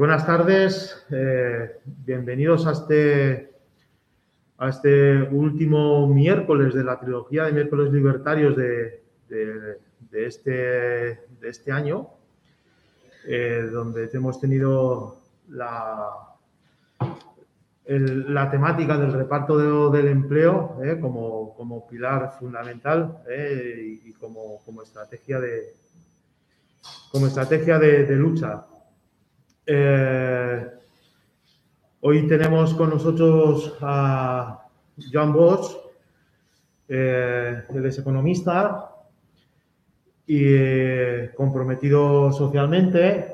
Buenas tardes, eh, bienvenidos a este, a este último miércoles de la trilogía de miércoles libertarios de, este, este año, eh, donde hemos tenido la, temática del reparto del empleo eh, como, pilar fundamental y, como, estrategia de, como estrategia de lucha. Eh, hoy tenemos con nosotros a John Bosch, eh, él es economista y eh, comprometido socialmente.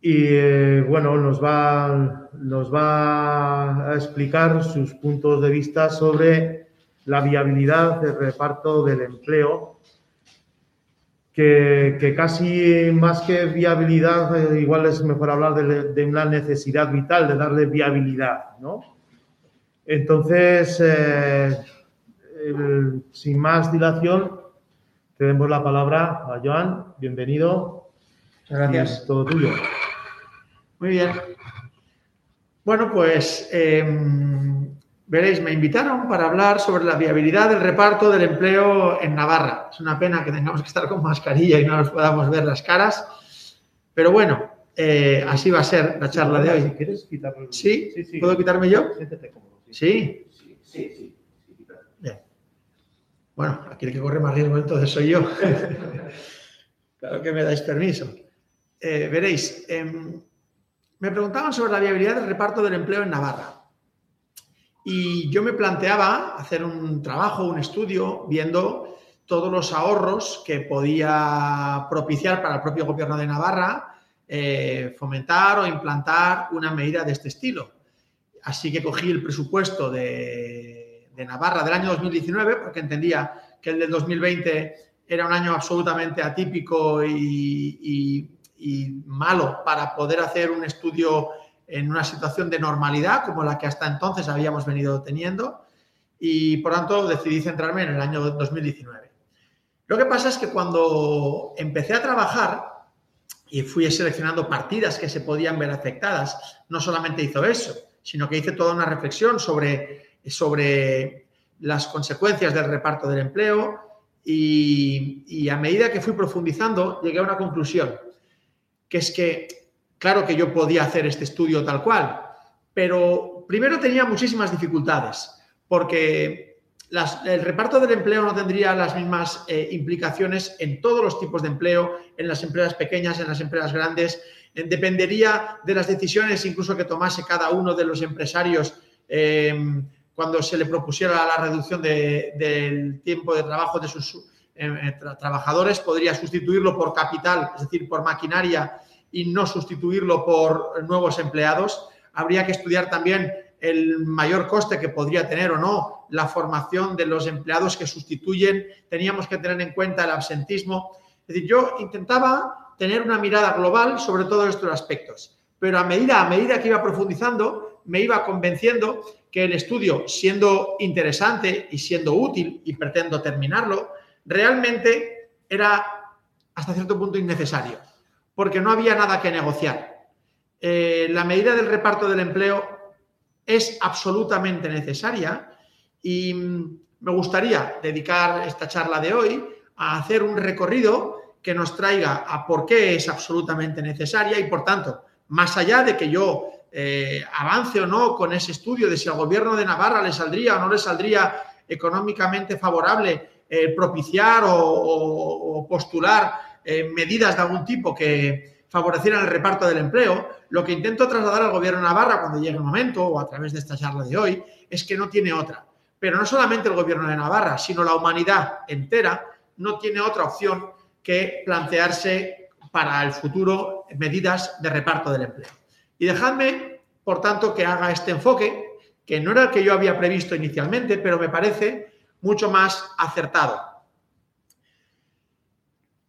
Y bueno, nos va, nos va a explicar sus puntos de vista sobre la viabilidad del reparto del empleo que, casi más que viabilidad, eh, igual es mejor hablar de, una necesidad vital, de darle viabilidad, ¿no? Entonces, eh, sin más dilación, te demos la palabra a Joan. Bienvenido. Gracias. todo tuyo. Muy bien. Bueno, pues em, Veréis, me invitaron para hablar sobre la viabilidad del reparto del empleo en Navarra. Es una pena que tengamos que estar con mascarilla y no nos podamos ver las caras, pero bueno, eh, así va a ser la charla de hoy. Si quieres quitarlo. ¿Sí? ¿Puedo quitarme yo? ¿Sí? Sí, sí. Bien. Bueno, aquí el que corre más riesgo entonces soy yo. claro que me dais permiso. Eh, veréis, em, me preguntaban sobre la viabilidad del reparto del empleo en Navarra. Y yo me planteaba hacer un trabajo, un estudio, viendo todos los ahorros que podía propiciar para el propio gobierno de Navarra eh, fomentar o implantar una medida de este estilo. Así que cogí el presupuesto de, Navarra del año 2019, porque entendía que el del 2020 era un año absolutamente atípico y malo para poder hacer un estudio en una situación de normalidad como la que hasta entonces habíamos venido teniendo y por tanto decidí centrarme en el año 2019. Lo que pasa es que cuando empecé a trabajar y fui seleccionando partidas que se podían ver afectadas, no solamente hizo eso, sino que hice toda una reflexión sobre, sobre las consecuencias del reparto del empleo y, y a medida que fui profundizando llegué a una conclusión, que es que Claro que yo podía hacer este estudio tal cual, pero primero tenía muchísimas dificultades, porque el reparto del empleo no tendría las mismas eh, implicaciones en todos los tipos de empleo, en las empresas pequeñas, en las empresas grandes, dependería de las decisiones incluso que tomase cada uno de los empresarios em, cuando se le propusiera la reducción del tiempo de trabajo de sus eh, trabajadores, podría sustituirlo por capital, es decir, por maquinaria y no sustituirlo por nuevos empleados. Habría que estudiar también el mayor coste que podría tener o no la formación de los empleados que sustituyen. Teníamos que tener en cuenta el absentismo. Es decir, yo intentaba tener una mirada global sobre todos estos aspectos, pero a medida, a medida que iba profundizando, me iba convenciendo que el estudio, siendo interesante y siendo útil, y pretendo terminarlo, realmente era hasta cierto punto innecesario porque no había nada que negociar. Eh, la medida del reparto del empleo es absolutamente necesaria y mm, me gustaría dedicar esta charla de hoy a hacer un recorrido que nos traiga a por qué es absolutamente necesaria y, por tanto, más allá de que yo eh, avance o no con ese estudio de si al gobierno de Navarra le saldría o no le saldría económicamente favorable eh, propiciar o postular eh, medidas de algún tipo que favorecieran el reparto del empleo, lo que intento trasladar al gobierno de Navarra cuando llegue el momento o a través de esta charla de hoy es que no tiene otra. Pero no solamente el gobierno de Navarra, sino la humanidad entera no tiene otra opción que plantearse para el futuro medidas de reparto del empleo. Y dejadme, por tanto, que haga este enfoque, que no era el que yo había previsto inicialmente, pero me parece mucho más acertado.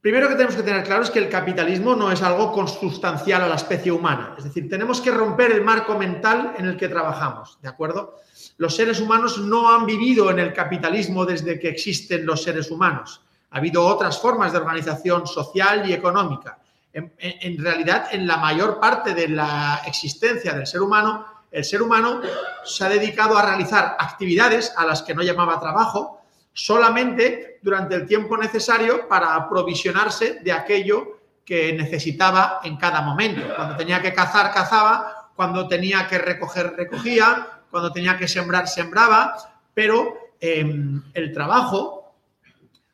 Primero que tenemos que tener claro es que el capitalismo no es algo consustancial a la especie humana. Es decir, tenemos que romper el marco mental en el que trabajamos, ¿de acuerdo? Los seres humanos no han vivido en el capitalismo desde que existen los seres humanos. Ha habido otras formas de organización social y económica. En, realidad, en la mayor parte de la existencia del ser humano, el ser humano se ha dedicado a realizar actividades a las que no llamaba trabajo, solamente durante el tiempo necesario para aprovisionarse de aquello que necesitaba en cada momento. Cuando tenía que cazar, cazaba, cuando tenía que recoger, recogía, cuando tenía que sembrar, sembraba, pero em, el trabajo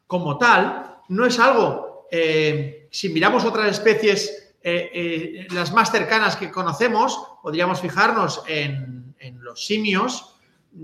como tal no es algo, eh, si miramos otras especies, eh, eh, las más cercanas que conocemos, podríamos fijarnos en los simios,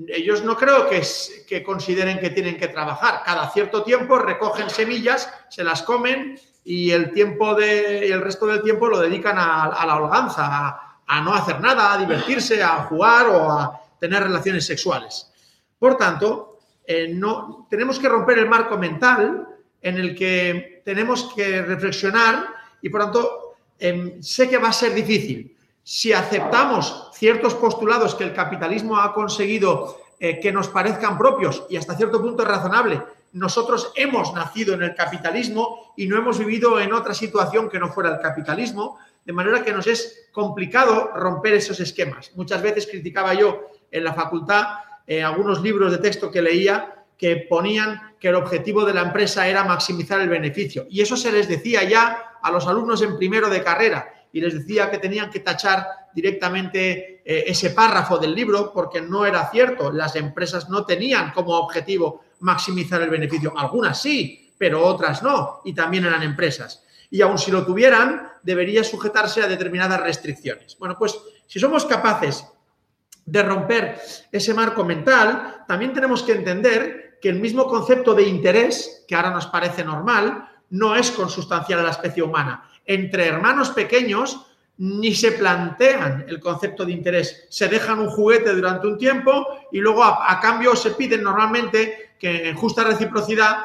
ellos no creo que, consideren que tienen que trabajar. Cada cierto tiempo recogen semillas, se las comen y el tiempo de, el resto del tiempo lo dedican a, la holganza, a, no hacer nada, a divertirse, a jugar o a tener relaciones sexuales. Por tanto, eh, no, tenemos que romper el marco mental en el que tenemos que reflexionar y por tanto em, sé que va a ser difícil. Si aceptamos ciertos postulados que el capitalismo ha conseguido eh, que nos parezcan propios y hasta cierto punto es razonable, nosotros hemos nacido en el capitalismo y no hemos vivido en otra situación que no fuera el capitalismo, de manera que nos es complicado romper esos esquemas. Muchas veces criticaba yo en la facultad eh, algunos libros de texto que leía que ponían que el objetivo de la empresa era maximizar el beneficio. Y eso se les decía ya a los alumnos en primero de carrera y les decía que tenían que tachar directamente eh, ese párrafo del libro porque no era cierto. Las empresas no tenían como objetivo maximizar el beneficio. Algunas sí, pero otras no, y también eran empresas. Y aun si lo tuvieran, debería sujetarse a determinadas restricciones. Bueno, pues si somos capaces de romper ese marco mental, también tenemos que entender que el mismo concepto de interés, que ahora nos parece normal, no es consustancial a la especie humana. Entre hermanos pequeños ni se plantean el concepto de interés. Se dejan un juguete durante un tiempo y luego a, cambio se piden normalmente que en justa reciprocidad,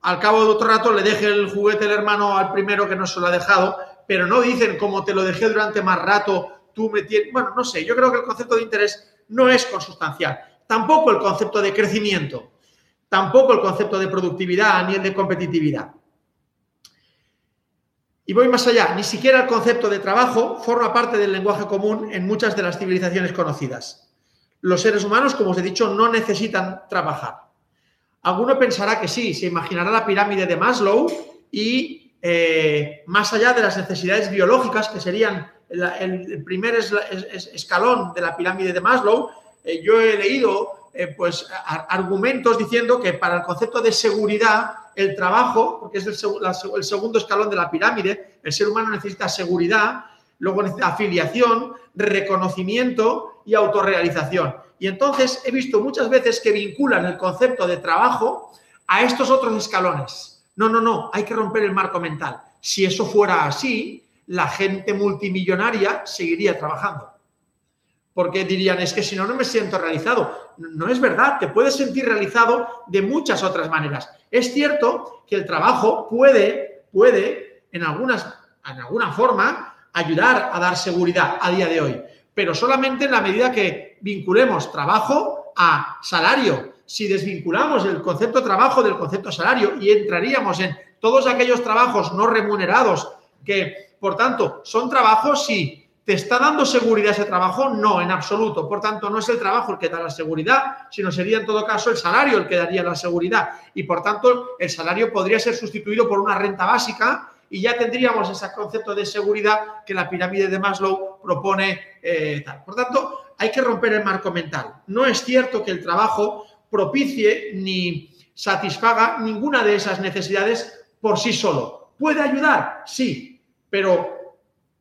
al cabo de otro rato, le deje el juguete el hermano al primero que no se lo ha dejado, pero no dicen como te lo dejé durante más rato, tú me tienes... Bueno, no sé, yo creo que el concepto de interés no es consustancial. Tampoco el concepto de crecimiento, tampoco el concepto de productividad ni el de competitividad. Y voy más allá, ni siquiera el concepto de trabajo forma parte del lenguaje común en muchas de las civilizaciones conocidas. Los seres humanos, como os he dicho, no necesitan trabajar. Alguno pensará que sí, se imaginará la pirámide de Maslow y eh, más allá de las necesidades biológicas, que serían el, primer escalón de la pirámide de Maslow, eh, yo he leído eh, pues, argumentos diciendo que para el concepto de seguridad el trabajo, porque es el, segundo escalón de la pirámide, el ser humano necesita seguridad, luego necesita afiliación, reconocimiento y autorrealización. Y entonces he visto muchas veces que vinculan el concepto de trabajo a estos otros escalones. No, no, no, hay que romper el marco mental. Si eso fuera así, la gente multimillonaria seguiría trabajando. Porque dirían, es que si no, no me siento realizado. No es verdad, te puedes sentir realizado de muchas otras maneras. Es cierto que el trabajo puede, puede, en, algunas, en alguna forma, ayudar a dar seguridad a día de hoy, pero solamente en la medida que vinculemos trabajo a salario. Si desvinculamos el concepto trabajo del concepto salario y entraríamos en todos aquellos trabajos no remunerados que, por tanto, son trabajos, sí, ¿Te está dando seguridad ese trabajo? No, en absoluto. Por tanto, no es el trabajo el que da la seguridad, sino sería en todo caso el salario el que daría la seguridad. Y por tanto, el salario podría ser sustituido por una renta básica y ya tendríamos ese concepto de seguridad que la pirámide de Maslow propone. Eh. Por tanto, hay que romper el marco mental. No es cierto que el trabajo propicie ni satisfaga ninguna de esas necesidades por sí solo. ¿Puede ayudar? Sí, pero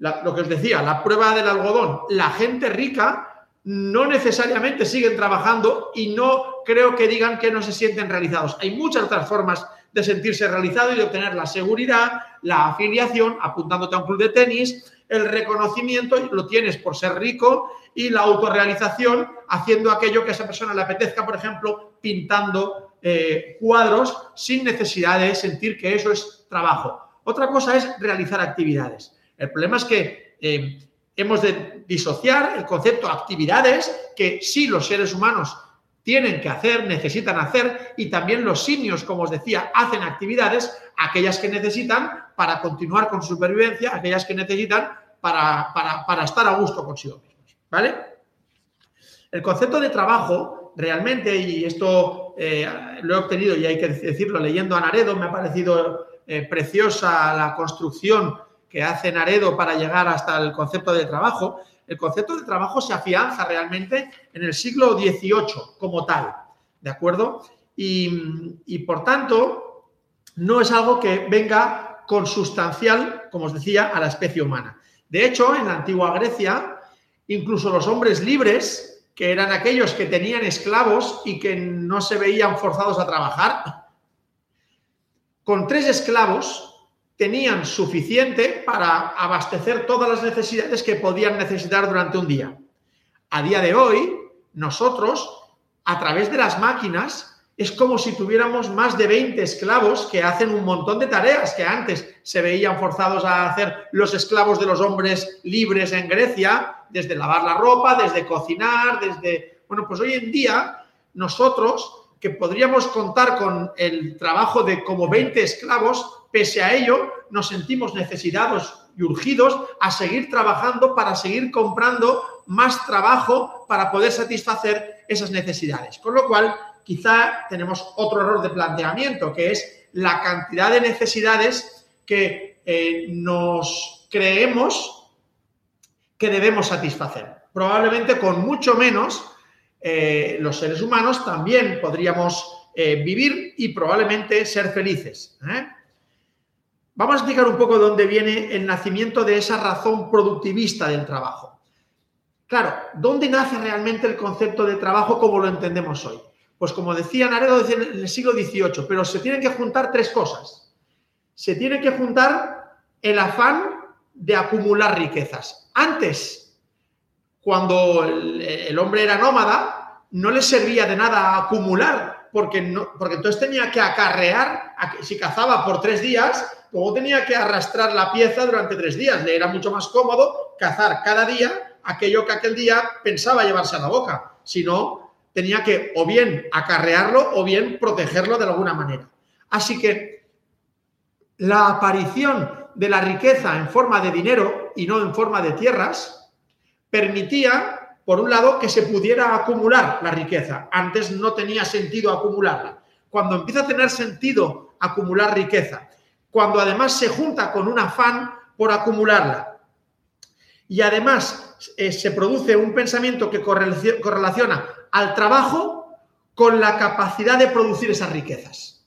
lo que os decía, la prueba del algodón, la gente rica no necesariamente siguen trabajando y no creo que digan que no se sienten realizados. Hay muchas otras formas de sentirse realizado y de obtener la seguridad, la afiliación, apuntándote a un club de tenis, el reconocimiento, lo tienes por ser rico, y la autorrealización, haciendo aquello que a esa persona le apetezca, por ejemplo, pintando eh, cuadros sin necesidad de sentir que eso es trabajo. Otra cosa es realizar actividades. El problema es que eh, hemos de disociar el concepto de actividades que sí los seres humanos tienen que hacer, necesitan hacer, y también los simios, como os decía, hacen actividades, aquellas que necesitan para continuar con su supervivencia, aquellas que necesitan para, para estar a gusto consigo mismos. ¿Vale? El concepto de trabajo, realmente, y esto eh, lo he obtenido y hay que decirlo leyendo a Naredo, me ha parecido eh, preciosa la construcción que hace Naredo para llegar hasta el concepto de trabajo. El concepto de trabajo se afianza realmente en el siglo XVIII como tal, ¿de acuerdo? Y, por tanto, no es algo que venga consustancial, como os decía, a la especie humana. De hecho, en la antigua Grecia, incluso los hombres libres que eran aquellos que tenían esclavos y que no se veían forzados a trabajar, con tres esclavos tenían suficiente para abastecer todas las necesidades que podían necesitar durante un día. A día de hoy, nosotros, a través de las máquinas, es como si tuviéramos más de 20 esclavos que hacen un montón de tareas que antes se veían forzados a hacer los esclavos de los hombres libres en Grecia, desde lavar la ropa, desde cocinar, desde... Bueno, pues hoy en día nosotros, que podríamos contar con el trabajo de como 20 esclavos, pese a ello nos sentimos necesitados y urgidos a seguir trabajando para seguir comprando más trabajo para poder satisfacer esas necesidades. Con lo cual, quizá tenemos otro error de planteamiento, que es la cantidad de necesidades que eh, nos creemos que debemos satisfacer. Probablemente con mucho menos eh, los seres humanos también podríamos eh, vivir y probablemente ser felices. Vamos a explicar un poco dónde viene el nacimiento de esa razón productivista del trabajo. Claro, ¿dónde nace realmente el concepto de trabajo como lo entendemos hoy? Pues como decía Naredo en el siglo XVIII, pero se tienen que juntar tres cosas. Se tiene que juntar el afán de acumular riquezas. Antes, cuando el, hombre era nómada, no le servía de nada acumular, porque, no, porque entonces tenía que acarrear, si cazaba por tres días, luego tenía que arrastrar la pieza durante tres días. Le era mucho más cómodo cazar cada día aquello que aquel día pensaba llevarse a la boca. Si no, tenía que o bien acarrearlo o bien protegerlo de alguna manera. Así que la aparición de la riqueza en forma de dinero y no en forma de tierras permitía, por un lado, que se pudiera acumular la riqueza. Antes no tenía sentido acumularla. Cuando empieza a tener sentido acumular riqueza, cuando además se junta con un afán por acumularla y además eh, se produce un pensamiento que correlaciona al trabajo con la capacidad de producir esas riquezas.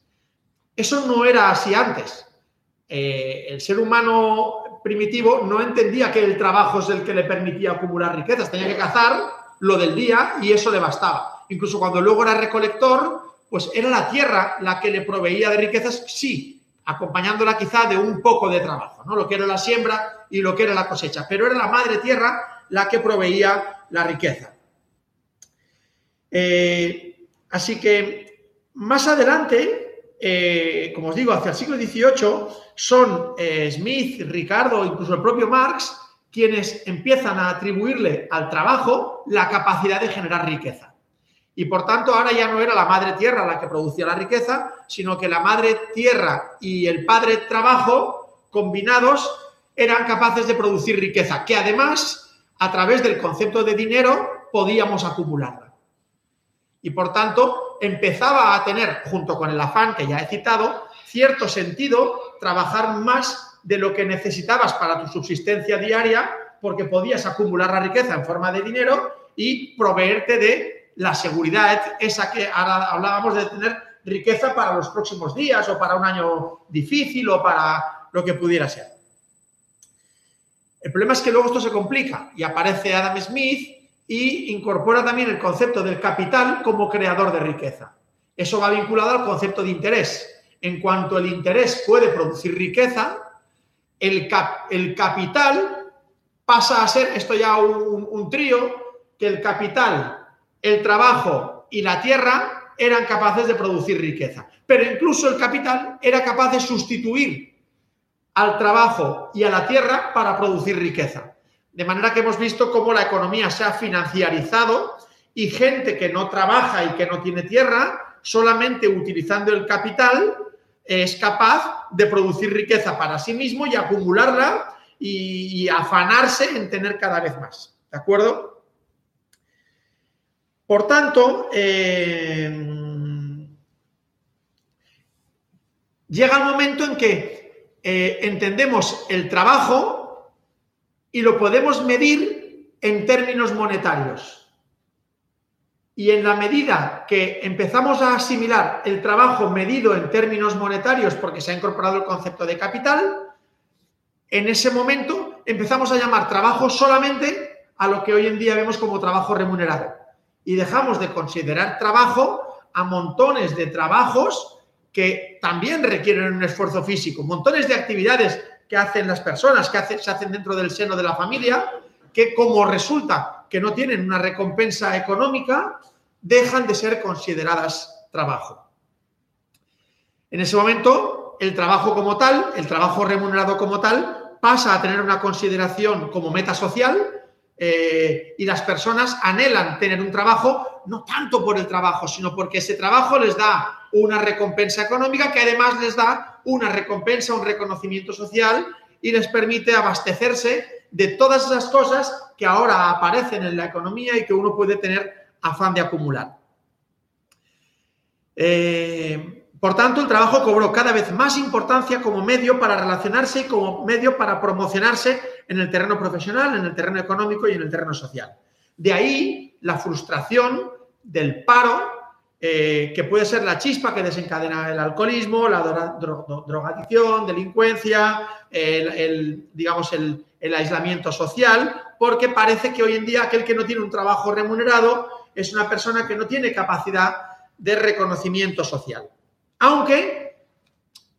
Eso no era así antes. Eh, el ser humano primitivo no entendía que el trabajo es el que le permitía acumular riquezas. Tenía que cazar lo del día y eso le bastaba. Incluso cuando luego era recolector, pues era la tierra la que le proveía de riquezas, sí, acompañándola quizá de un poco de trabajo, ¿no? Lo que era la siembra y lo que era la cosecha. Pero era la madre tierra la que proveía la riqueza. Eh, así que más adelante, eh, como os digo, hacia el siglo XVIII, son eh, Smith, Ricardo, incluso el propio Marx, quienes empiezan a atribuirle al trabajo la capacidad de generar riqueza. Y por tanto, ahora ya no era la madre tierra la que producía la riqueza, sino que la madre tierra y el padre trabajo combinados eran capaces de producir riqueza, que además, a través del concepto de dinero, podíamos acumularla y por tanto empezaba a tener, junto con el afán que ya he citado, cierto sentido trabajar más de lo que necesitabas para tu subsistencia diaria porque podías acumular la riqueza en forma de dinero y proveerte de la seguridad, esa que ahora hablábamos de tener riqueza para los próximos días o para un año difícil o para lo que pudiera ser. El problema es que luego esto se complica y aparece Adam Smith y incorpora también el concepto del capital como creador de riqueza. Eso va vinculado al concepto de interés. En cuanto el interés puede producir riqueza, el, capital pasa a ser, esto ya un trío, que el capital, el trabajo y la tierra eran capaces de producir riqueza. Pero incluso el capital era capaz de sustituir al trabajo y a la tierra para producir riqueza. De manera que hemos visto cómo la economía se ha financiarizado y gente que no trabaja y que no tiene tierra, solamente utilizando el capital, es capaz de producir riqueza para sí mismo y acumularla y, afanarse en tener cada vez más. ¿De acuerdo? Por tanto, eh, llega el momento en que eh, entendemos el trabajo y lo podemos medir en términos monetarios. Y en la medida que empezamos a asimilar el trabajo medido en términos monetarios porque se ha incorporado el concepto de capital, en ese momento empezamos a llamar trabajo solamente a lo que hoy en día vemos como trabajo remunerado. Y dejamos de considerar trabajo a montones de trabajos que también requieren un esfuerzo físico, montones de actividades que hacen las personas, que se hacen dentro del seno de la familia, que como resulta que no tienen una recompensa económica, dejan de ser consideradas trabajo. En ese momento, el trabajo como tal, el trabajo remunerado como tal, pasa a tener una consideración como meta social eh, y las personas anhelan tener un trabajo no tanto por el trabajo, sino porque ese trabajo les da una recompensa económica que además les da una recompensa, un reconocimiento social y les permite abastecerse de todas esas cosas que ahora aparecen en la economía y que uno puede tener afán de acumular. Eh, por tanto, el trabajo cobró cada vez más importancia como medio para relacionarse y como medio para promocionarse en el terreno profesional, en el terreno económico y en el terreno social. De ahí la frustración del paro, eh, que puede ser la chispa que desencadena el alcoholismo, la drogadicción, delincuencia, el digamos, el, el aislamiento social, porque parece que hoy en día aquel que no tiene un trabajo remunerado es una persona que no tiene capacidad de reconocimiento social. Aunque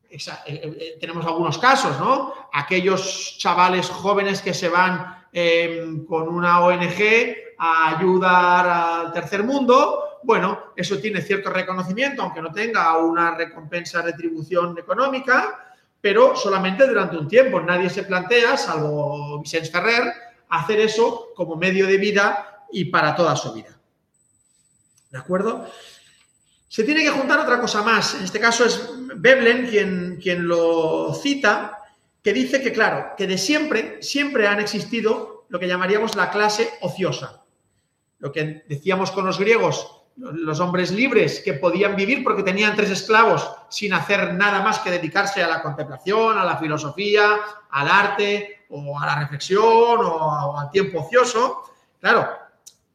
eh, eh, tenemos algunos casos, ¿no? Aquellos chavales jóvenes que se van em, con una ONG a ayudar al tercer mundo, bueno, eso tiene cierto reconocimiento, aunque no tenga una recompensa, retribución económica, pero solamente durante un tiempo. Nadie se plantea, salvo Vicente Ferrer, hacer eso como medio de vida y para toda su vida. ¿De acuerdo? Se tiene que juntar otra cosa más. En este caso es Veblen quien, quien lo cita, que dice que, claro, que de siempre, siempre han existido lo que llamaríamos la clase ociosa. Lo que decíamos con los griegos, los hombres libres que podían vivir porque tenían tres esclavos sin hacer nada más que dedicarse a la contemplación, a la filosofía, al arte o a la reflexión o, al tiempo ocioso. Claro,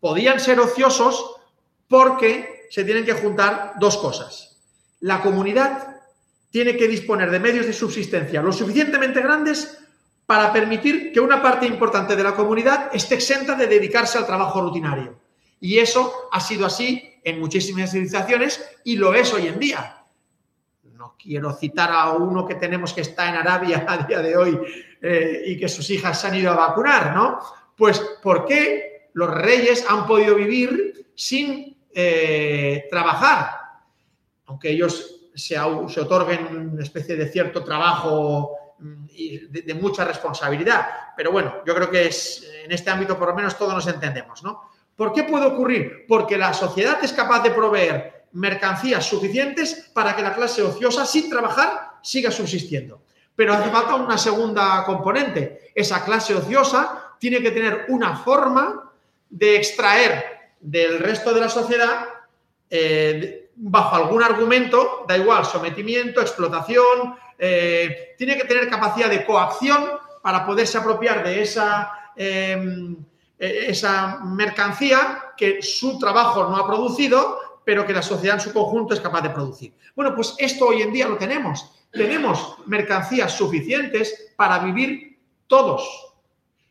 podían ser ociosos porque se tienen que juntar dos cosas. La comunidad tiene que disponer de medios de subsistencia lo suficientemente grandes para permitir que una parte importante de la comunidad esté exenta de dedicarse al trabajo rutinario. Y eso ha sido así en muchísimas civilizaciones y lo es hoy en día. No quiero citar a uno que tenemos que está en Arabia a día de hoy eh, y que sus hijas se han ido a vacunar, ¿no? Pues ¿por qué los reyes han podido vivir sin eh, trabajar? Aunque ellos se, se, otorguen una especie de cierto trabajo de, de mucha responsabilidad. Pero bueno, yo creo que es, en este ámbito por lo menos todos nos entendemos, ¿no? ¿Por qué puede ocurrir? Porque la sociedad es capaz de proveer mercancías suficientes para que la clase ociosa, sin trabajar, siga subsistiendo. Pero hace falta una segunda componente. Esa clase ociosa tiene que tener una forma de extraer del resto de la sociedad, eh, bajo algún argumento, da igual, sometimiento, explotación, eh, tiene que tener capacidad de coacción para poderse apropiar de esa em, eh, esa mercancía que su trabajo no ha producido, pero que la sociedad en su conjunto es capaz de producir. Bueno, pues esto hoy en día lo tenemos. Tenemos mercancías suficientes para vivir todos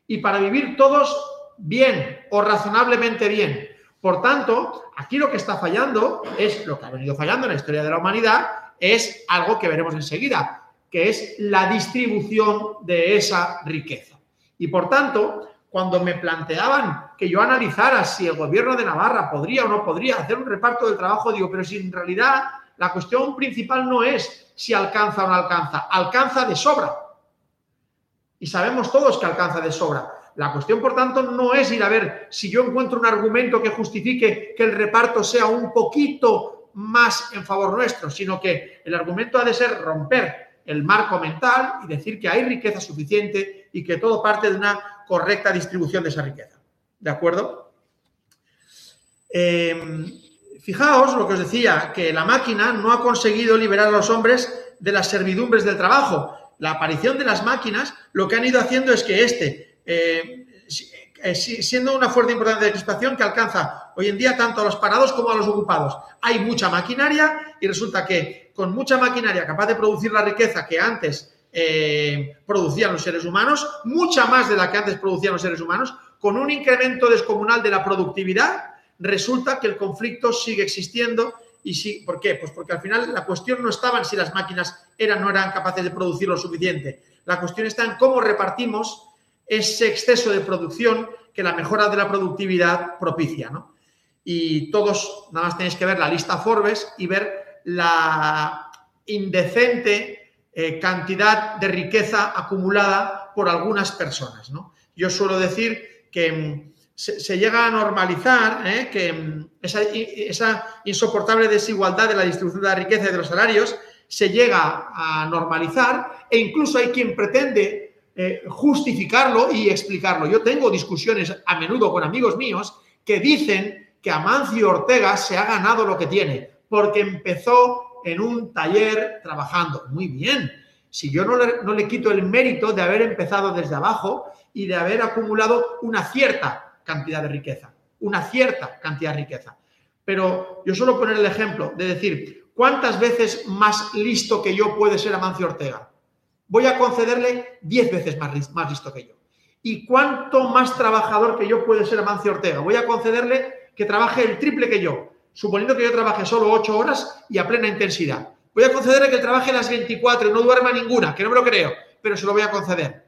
y para vivir todos bien o razonablemente bien. Por tanto, aquí lo que está fallando es lo que ha venido fallando en la historia de la humanidad, es algo que veremos enseguida, que es la distribución de esa riqueza. Y por tanto, cuando me planteaban que yo analizara si el gobierno de Navarra podría o no podría hacer un reparto del trabajo, digo, pero si en realidad la cuestión principal no es si alcanza o no alcanza, alcanza de sobra. Y sabemos todos que alcanza de sobra. La cuestión, por tanto, no es ir a ver si yo encuentro un argumento que justifique que el reparto sea un poquito más en favor nuestro, sino que el argumento ha de ser romper el marco mental y decir que hay riqueza suficiente y que todo parte de una correcta distribución de esa riqueza. ¿De acuerdo? Eh, fijaos lo que os decía, que la máquina no ha conseguido liberar a los hombres de las servidumbres del trabajo. La aparición de las máquinas lo que han ido haciendo es que este, eh, eh, siendo una fuerte importante de crispación que alcanza hoy en día tanto a los parados como a los ocupados. Hay mucha maquinaria y resulta que con mucha maquinaria capaz de producir la riqueza que antes eh, producían los seres humanos, mucha más de la que antes producían los seres humanos, con un incremento descomunal de la productividad, resulta que el conflicto sigue existiendo. ¿Y sí, por qué? Pues porque al final la cuestión no estaba en si las máquinas eran o no eran capaces de producir lo suficiente. La cuestión está en cómo repartimos ese exceso de producción que la mejora de la productividad propicia. ¿no? Y todos, nada más tenéis que ver la lista Forbes y ver la indecente eh, cantidad de riqueza acumulada por algunas personas. ¿no? Yo suelo decir que mm, se, llega a normalizar ¿eh? que mm, esa, esa, insoportable desigualdad de la distribución de la riqueza y de los salarios se llega a normalizar e incluso hay quien pretende eh, justificarlo y explicarlo. Yo tengo discusiones a menudo con amigos míos que dicen que Amancio Ortega se ha ganado lo que tiene porque empezó en un taller trabajando. Muy bien. Si yo no le, no le quito el mérito de haber empezado desde abajo y de haber acumulado una cierta cantidad de riqueza, una cierta cantidad de riqueza. Pero yo suelo poner el ejemplo de decir, ¿cuántas veces más listo que yo puede ser Amancio Ortega? Voy a concederle 10 veces más, más listo que yo. ¿Y cuánto más trabajador que yo puede ser Amancio Ortega? Voy a concederle que trabaje el triple que yo, suponiendo que yo trabaje solo 8 horas y a plena intensidad. Voy a concederle que trabaje las 24 y no duerma ninguna, que no me lo creo, pero se lo voy a conceder.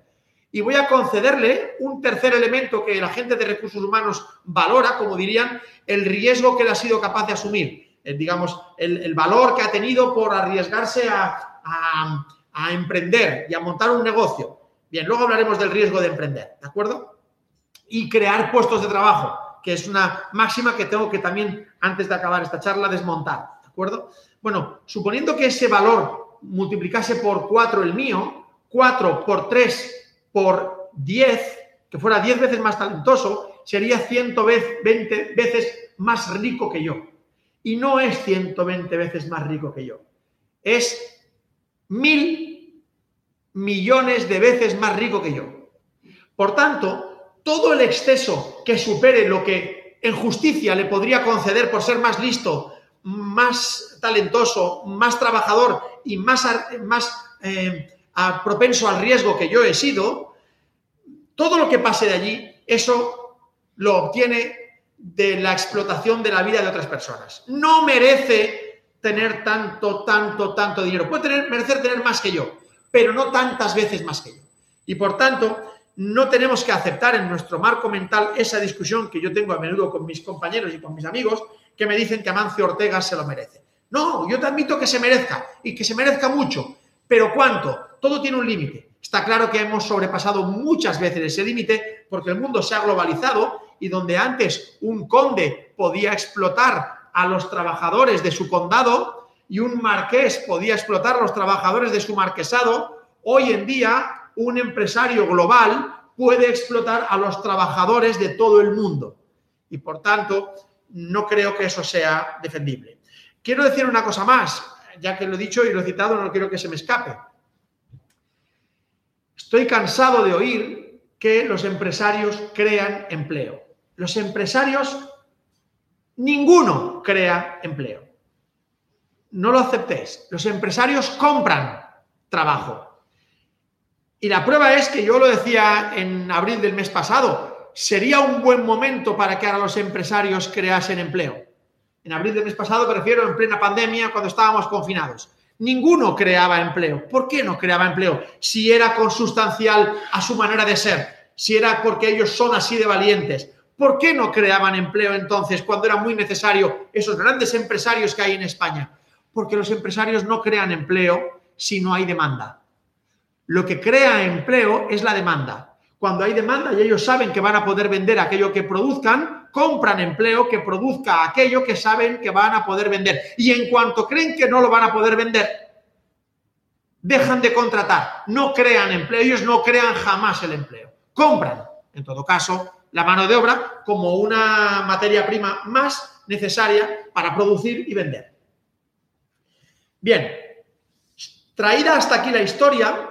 Y voy a concederle un tercer elemento que la gente de recursos humanos valora, como dirían, el riesgo que él ha sido capaz de asumir. Eh, digamos, el, valor que ha tenido por arriesgarse a emprender y a montar un negocio. Bien, luego hablaremos del riesgo de emprender, ¿de acuerdo? Y crear puestos de trabajo, que es una máxima que tengo que también, antes de acabar esta charla, desmontar, ¿de acuerdo? Bueno, suponiendo que ese valor multiplicase por 4 el mío, 4 por 3 por 10, que fuera 10 veces más talentoso, sería 120 veces más rico que yo. Y no es 120 veces más rico que yo. Es mil millones de veces más rico que yo. Por tanto, todo el exceso que supere lo que en justicia le podría conceder por ser más listo, más talentoso, más trabajador y más, más eh, propenso al riesgo que yo he sido, todo lo que pase de allí, eso lo obtiene de la explotación de la vida de otras personas. No merece tener tanto, tanto, tanto dinero. Puede tener, merecer tener más que yo, pero no tantas veces más que yo. Y por tanto, no tenemos que aceptar en nuestro marco mental esa discusión que yo tengo a menudo con mis compañeros y con mis amigos que me dicen que Amancio Ortega se lo merece. No, yo te admito que se merezca y que se merezca mucho, pero ¿cuánto? Todo tiene un límite. Está claro que hemos sobrepasado muchas veces ese límite porque el mundo se ha globalizado y donde antes un conde podía explotar a los trabajadores de su condado y un marqués podía explotar a los trabajadores de su marquesado, hoy en día un empresario global puede explotar a los trabajadores de todo el mundo. Y por tanto, no creo que eso sea defendible. Quiero decir una cosa más, ya que lo he dicho y lo he citado, no quiero que se me escape. Estoy cansado de oír que los empresarios crean empleo. Los empresarios Ninguno crea empleo. No lo aceptéis. Los empresarios compran trabajo. Y la prueba es que yo lo decía en abril del mes pasado, sería un buen momento para que ahora los empresarios creasen empleo. En abril del mes pasado me refiero en plena pandemia, cuando estábamos confinados. Ninguno creaba empleo. ¿Por qué no creaba empleo? Si era consustancial a su manera de ser, si era porque ellos son así de valientes, ¿Por qué no creaban empleo entonces cuando era muy necesario esos grandes empresarios que hay en España? Porque los empresarios no crean empleo si no hay demanda. Lo que crea empleo es la demanda. Cuando hay demanda y ellos saben que van a poder vender aquello que produzcan, compran empleo que produzca aquello que saben que van a poder vender. Y en cuanto creen que no lo van a poder vender, dejan de contratar, no crean empleo, ellos no crean jamás el empleo, compran, en todo caso, la mano de obra como una materia prima más necesaria para producir y vender. Bien, traída hasta aquí la historia,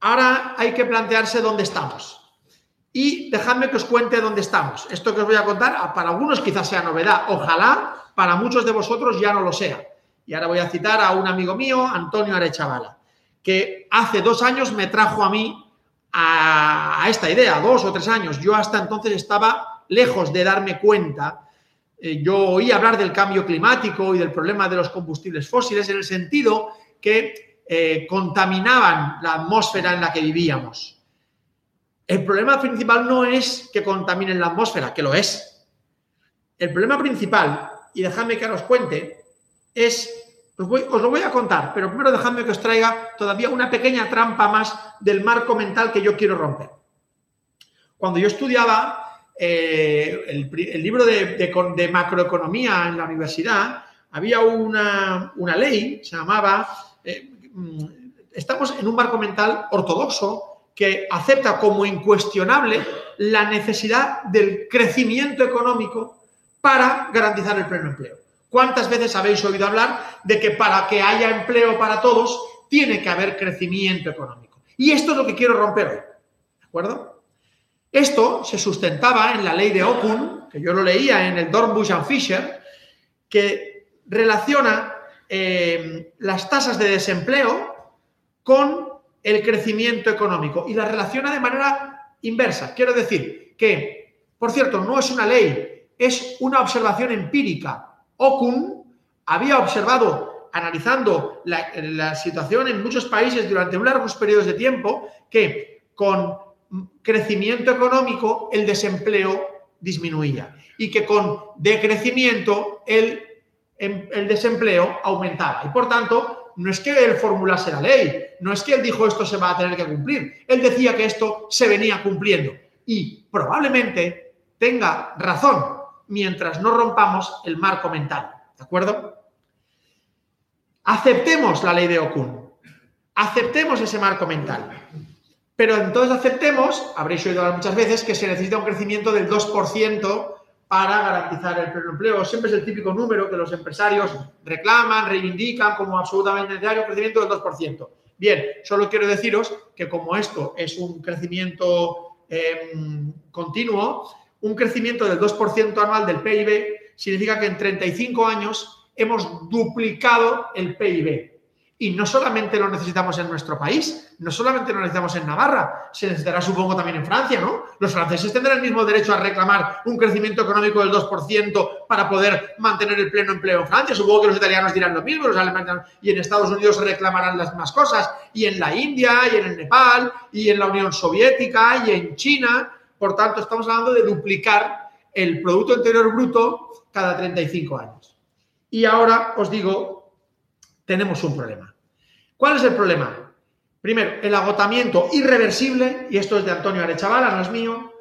ahora hay que plantearse dónde estamos. Y dejadme que os cuente dónde estamos. Esto que os voy a contar, para algunos quizás sea novedad, ojalá para muchos de vosotros ya no lo sea. Y ahora voy a citar a un amigo mío, Antonio Arechavala, que hace dos años me trajo a mí a, esta idea, dos o tres años. Yo hasta entonces estaba lejos de darme cuenta. Eh, yo oí hablar del cambio climático y del problema de los combustibles fósiles en el sentido que eh, contaminaban la atmósfera en la que vivíamos. El problema principal no es que contaminen la atmósfera, que lo es. El problema principal, y dejadme que os cuente, es os, lo voy a contar, pero primero dejadme que os traiga todavía una pequeña trampa más del marco mental que yo quiero romper. Cuando yo estudiaba eh, el, libro de, macroeconomía en la universidad, había una, ley, se llamaba, eh, mm, estamos en un marco mental ortodoxo que acepta como incuestionable la necesidad del crecimiento económico para garantizar el pleno empleo. ¿Cuántas veces habéis oído hablar de que para que haya empleo para todos tiene que haber crecimiento económico? Y esto es lo que quiero romper hoy. ¿De acuerdo? Esto se sustentaba en la ley de Okun, que yo lo leía en el Dornbusch and Fisher, que relaciona eh, las tasas de desempleo con el crecimiento económico y la relaciona de manera inversa. Quiero decir que, por cierto, no es una ley, es una observación empírica Okun había observado, analizando la, situación en muchos países durante largos periodos de tiempo, que con crecimiento económico el desempleo disminuía y que con decrecimiento el, em, el desempleo aumentaba. Y por tanto, no es que él formulase la ley, no es que él dijo esto se va a tener que cumplir, él decía que esto se venía cumpliendo y probablemente tenga razón, mientras no rompamos el marco mental. ¿De acuerdo? Aceptemos la ley de Okun. Aceptemos ese marco mental. Pero entonces aceptemos, habréis oído muchas veces, que se necesita un crecimiento del 2% para garantizar el pleno empleo. Siempre es el típico número que los empresarios reclaman, reivindican como absolutamente necesario, un crecimiento del 2%. Bien, solo quiero deciros que como esto es un crecimiento em, continuo, un crecimiento del 2% anual del PIB significa que en 35 años hemos duplicado el PIB. Y no solamente lo necesitamos en nuestro país, no solamente lo necesitamos en Navarra, se necesitará supongo también en Francia, ¿no? Los franceses tendrán el mismo derecho a reclamar un crecimiento económico del 2% para poder mantener el pleno empleo en Francia. Supongo que los italianos dirán lo mismo, los alemanes y en Estados Unidos reclamarán las mismas cosas, y en la India, y en el Nepal, y en la Unión Soviética, y en China, por tanto, estamos hablando de duplicar el Producto Interior Bruto cada 35 años. Y ahora os digo, tenemos un problema. ¿Cuál es el problema? Primero, el agotamiento irreversible, y esto es de Antonio Arechavala, no es mío,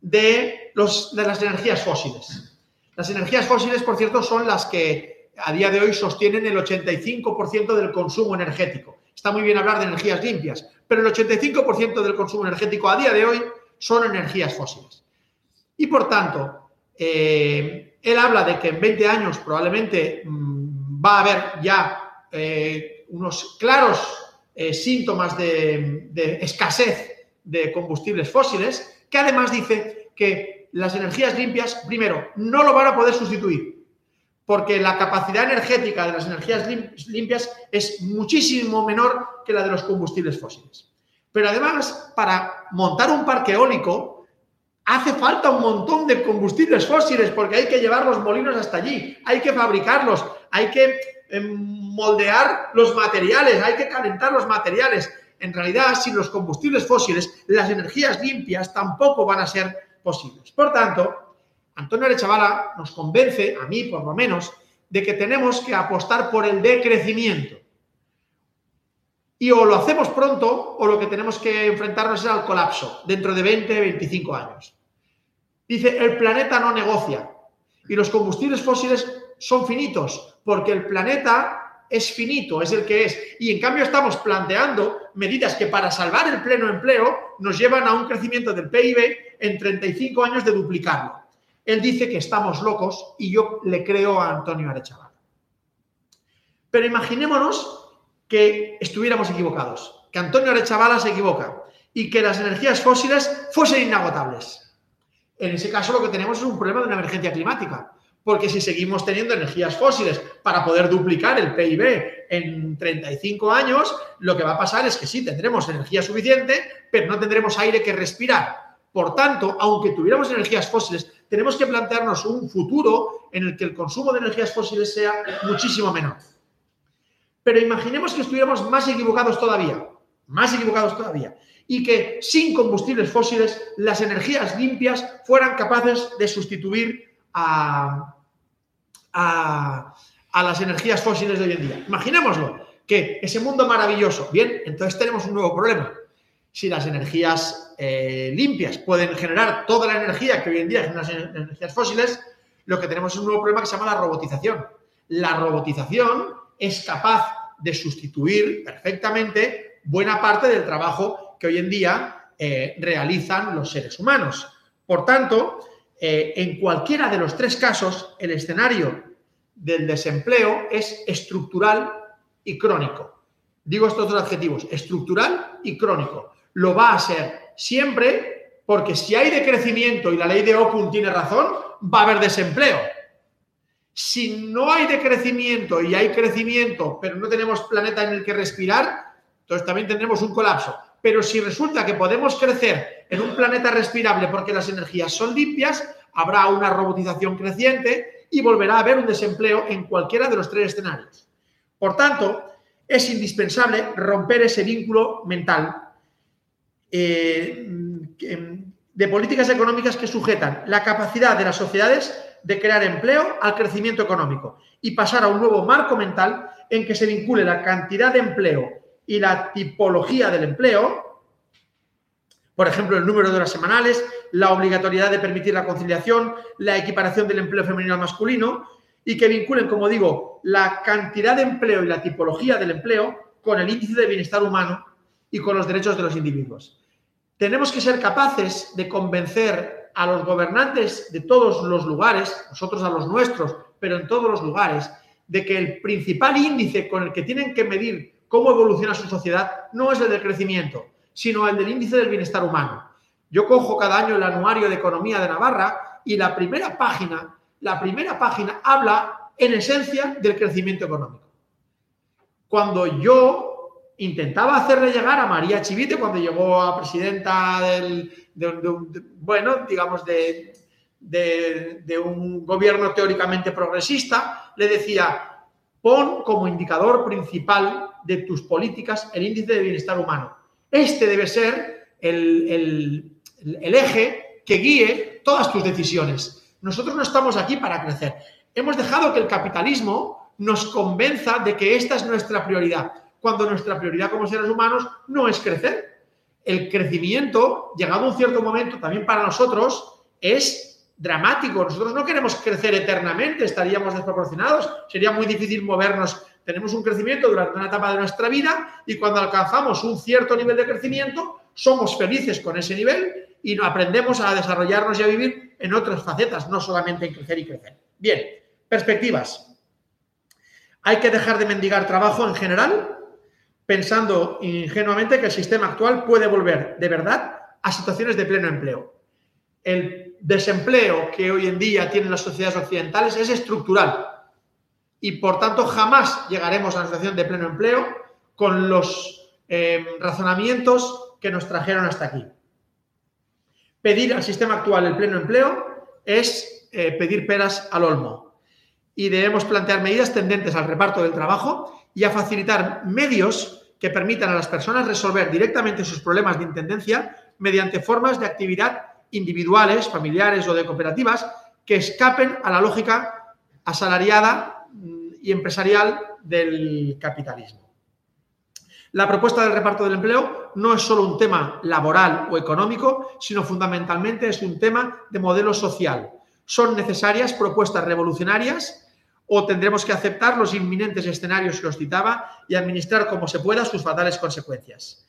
de, los, de las energías fósiles. Las energías fósiles, por cierto, son las que a día de hoy sostienen el 85% del consumo energético. Está muy bien hablar de energías limpias, pero el 85% del consumo energético a día de hoy son energías fósiles. Y por tanto, eh, él habla de que en 20 años probablemente mm, va a haber ya eh, unos claros eh, síntomas de, de escasez de combustibles fósiles, que además dice que las energías limpias, primero, no lo van a poder sustituir, porque la capacidad energética de las energías limpias es muchísimo menor que la de los combustibles fósiles. Pero además, para montar un parque eólico, hace falta un montón de combustibles fósiles porque hay que llevar los molinos hasta allí, hay que fabricarlos, hay que em, moldear los materiales, hay que calentar los materiales. En realidad, sin los combustibles fósiles, las energías limpias tampoco van a ser posibles. Por tanto, Antonio Arechavala nos convence, a mí por lo menos, de que tenemos que apostar por el decrecimiento. Y o lo hacemos pronto o lo que tenemos que enfrentarnos es al colapso dentro de 20, 25 años. Dice, el planeta no negocia y los combustibles fósiles son finitos porque el planeta es finito, es el que es. Y en cambio estamos planteando medidas que para salvar el pleno empleo nos llevan a un crecimiento del PIB en 35 años de duplicarlo. Él dice que estamos locos y yo le creo a Antonio Arechaval. Pero imaginémonos que estuviéramos equivocados, que Antonio Arechavala se equivoca y que las energías fósiles fuesen inagotables. En ese caso lo que tenemos es un problema de una emergencia climática, porque si seguimos teniendo energías fósiles para poder duplicar el PIB en 35 años, lo que va a pasar es que sí, tendremos energía suficiente, pero no tendremos aire que respirar. Por tanto, aunque tuviéramos energías fósiles, tenemos que plantearnos un futuro en el que el consumo de energías fósiles sea muchísimo menor. Pero imaginemos que estuviéramos más equivocados todavía, más equivocados todavía, y que sin combustibles fósiles las energías limpias fueran capaces de sustituir a, a las energías fósiles de hoy en día. Imaginémoslo, que ese mundo maravilloso, bien, entonces tenemos un nuevo problema si las energías eh, limpias pueden generar toda la energía que hoy en día generan las energías fósiles, lo que tenemos es un nuevo problema que se llama la robotización. La robotización es capaz de sustituir perfectamente buena parte del trabajo que hoy en día eh, realizan los seres humanos. Por tanto, eh, en cualquiera de los tres casos, el escenario del desempleo es estructural y crónico. Digo estos dos adjetivos, estructural y crónico lo va a ser siempre porque si hay decrecimiento y la ley de Ockham tiene razón, va a haber desempleo. Si no hay decrecimiento y hay crecimiento, pero no tenemos planeta en el que respirar, entonces también tendremos un colapso. Pero si resulta que podemos crecer en un planeta respirable porque las energías son limpias, habrá una robotización creciente y volverá a haber un desempleo en cualquiera de los tres escenarios. Por tanto, es indispensable romper ese vínculo mental eh, de políticas económicas que sujetan la capacidad de las sociedades de crear empleo al crecimiento económico y pasar a un nuevo marco mental en que se vincule la cantidad de empleo y la tipología del empleo, por ejemplo, el número de horas semanales, la obligatoriedad de permitir la conciliación, la equiparación del empleo femenino al masculino, y que vinculen, como digo, la cantidad de empleo y la tipología del empleo con el índice de bienestar humano y con los derechos de los individuos. Tenemos que ser capaces de convencer a los gobernantes de todos los lugares, nosotros a los nuestros, pero en todos los lugares, de que el principal índice con el que tienen que medir cómo evoluciona su sociedad no es el del crecimiento, sino el del índice del bienestar humano. Yo cojo cada año el anuario de economía de Navarra y la primera página, la primera página habla en esencia del crecimiento económico. Cuando yo intentaba hacerle llegar a María Chivite cuando llegó a presidenta del, de, bueno, digamos, de, de, un gobierno teóricamente progresista, le decía, pon como indicador principal de tus políticas el índice de bienestar humano. Este debe ser el, el eje que guíe todas tus decisiones. Nosotros no estamos aquí para crecer. Hemos dejado que el capitalismo nos convenza de que esta es nuestra prioridad cuando nuestra prioridad como seres humanos no es crecer. El crecimiento, llegado a un cierto momento, también para nosotros, es dramático. Nosotros no queremos crecer eternamente, estaríamos desproporcionados, sería muy difícil movernos. Tenemos un crecimiento durante una etapa de nuestra vida y cuando alcanzamos un cierto nivel de crecimiento, somos felices con ese nivel y aprendemos a desarrollarnos y a vivir en otras facetas, no solamente en crecer y crecer. Bien, perspectivas. Hay que dejar de mendigar trabajo en general, pensando ingenuamente que el sistema actual puede volver de verdad a situaciones de pleno empleo. El desempleo que hoy en día tienen las sociedades occidentales es estructural y por tanto jamás llegaremos a una situación de pleno empleo con los eh, razonamientos que nos trajeron hasta aquí. Pedir al sistema actual el pleno empleo es eh, pedir peras al olmo y debemos plantear medidas tendentes al reparto del trabajo y a facilitar medios que permitan a las personas resolver directamente sus problemas de intendencia mediante formas de actividad individuales, familiares o de cooperativas que escapen a la lógica asalariada mm, y empresarial del capitalismo. La propuesta del reparto del empleo no es solo un tema laboral o económico, sino fundamentalmente es un tema de modelo social. Son necesarias propuestas revolucionarias o tendremos que aceptar los inminentes escenarios que os citaba y administrar como se pueda sus fatales consecuencias.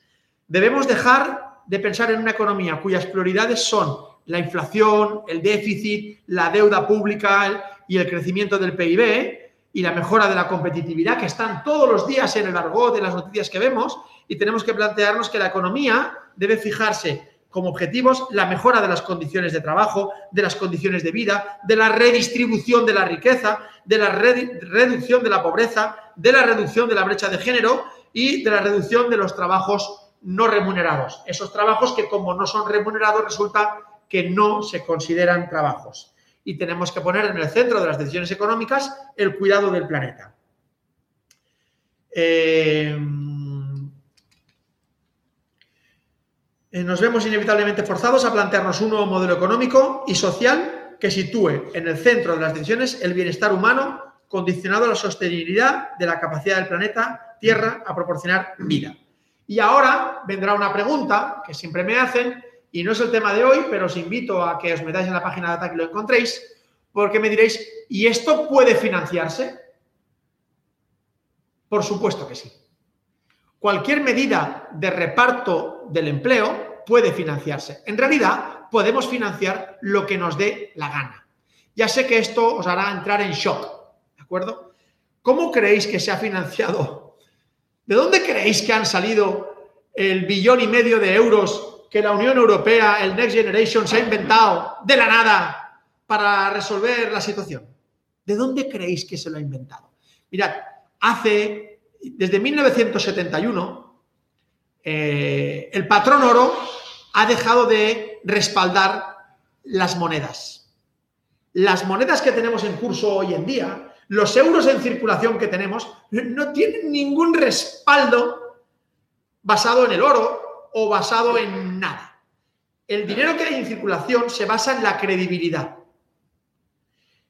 Debemos dejar de pensar en una economía cuyas prioridades son la inflación, el déficit, la deuda pública y el crecimiento del PIB y la mejora de la competitividad que están todos los días en el argot de las noticias que vemos y tenemos que plantearnos que la economía debe fijarse como objetivos la mejora de las condiciones de trabajo, de las condiciones de vida, de la redistribución de la riqueza, de la reducción de la pobreza, de la reducción de la brecha de género y de la reducción de los trabajos no remunerados. Esos trabajos que como no son remunerados resulta que no se consideran trabajos. Y tenemos que poner en el centro de las decisiones económicas el cuidado del planeta. Eh, Eh, nos vemos inevitablemente forzados a plantearnos un nuevo modelo económico y social que sitúe en el centro de las decisiones el bienestar humano condicionado a la sostenibilidad de la capacidad del planeta Tierra a proporcionar vida. Y ahora vendrá una pregunta que siempre me hacen, y no es el tema de hoy, pero os invito a que os metáis en la página de Data y lo encontréis, porque me diréis, ¿y esto puede financiarse? Por supuesto que sí. Cualquier medida de reparto del empleo puede financiarse. En realidad, podemos financiar lo que nos dé la gana. Ya sé que esto os hará entrar en shock, ¿de acuerdo? ¿Cómo creéis que se ha financiado? ¿De dónde creéis que han salido el billón y medio de euros que la Unión Europea, el Next Generation, se ha inventado de la nada para resolver la situación? ¿De dónde creéis que se lo ha inventado? Mirad, hace desde 1971, eh, el patrón oro ha dejado de respaldar las monedas. Las monedas que tenemos en curso hoy en día, los euros en circulación que tenemos, no tienen ningún respaldo basado en el oro o basado en nada. El dinero que hay en circulación se basa en la credibilidad.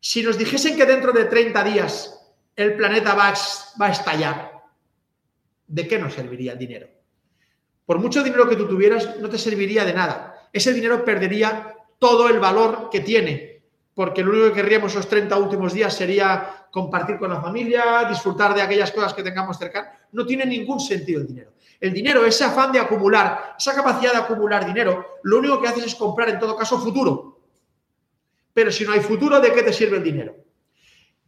Si nos dijesen que dentro de 30 días el planeta va a estallar, ¿de qué nos serviría el dinero? Por mucho dinero que tú tuvieras, no te serviría de nada. Ese dinero perdería todo el valor que tiene, porque lo único que querríamos esos 30 últimos días sería compartir con la familia, disfrutar de aquellas cosas que tengamos cerca. No tiene ningún sentido el dinero. El dinero, ese afán de acumular, esa capacidad de acumular dinero, lo único que haces es comprar en todo caso futuro. Pero si no hay futuro, ¿de qué te sirve el dinero?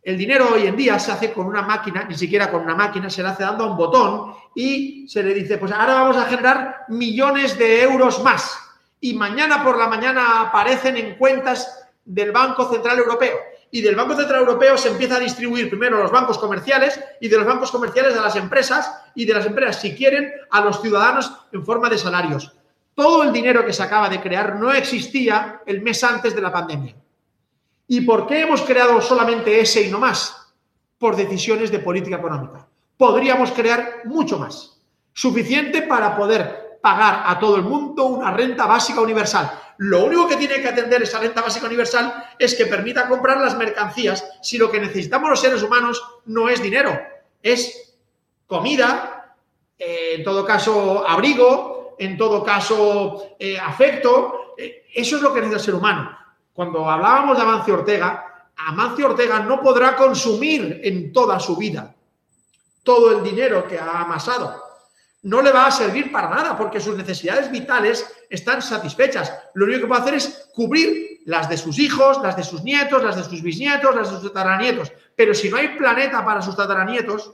El dinero hoy en día se hace con una máquina, ni siquiera con una máquina, se le hace dando a un botón y se le dice, pues ahora vamos a generar millones de euros más. Y mañana por la mañana aparecen en cuentas del Banco Central Europeo. Y del Banco Central Europeo se empieza a distribuir primero a los bancos comerciales y de los bancos comerciales a las empresas y de las empresas, si quieren, a los ciudadanos en forma de salarios. Todo el dinero que se acaba de crear no existía el mes antes de la pandemia. ¿Y por qué hemos creado solamente ese y no más? Por decisiones de política económica. Podríamos crear mucho más. Suficiente para poder pagar a todo el mundo una renta básica universal. Lo único que tiene que atender esa renta básica universal es que permita comprar las mercancías si lo que necesitamos los seres humanos no es dinero, es comida, eh, en todo caso abrigo, en todo caso eh, afecto. Eh, eso es lo que necesita el ser humano cuando hablábamos de Amancio Ortega, Amancio Ortega no podrá consumir en toda su vida todo el dinero que ha amasado. No le va a servir para nada porque sus necesidades vitales están satisfechas. Lo único que puede hacer es cubrir las de sus hijos, las de sus nietos, las de sus bisnietos, las de sus tataranietos. Pero si no hay planeta para sus tataranietos,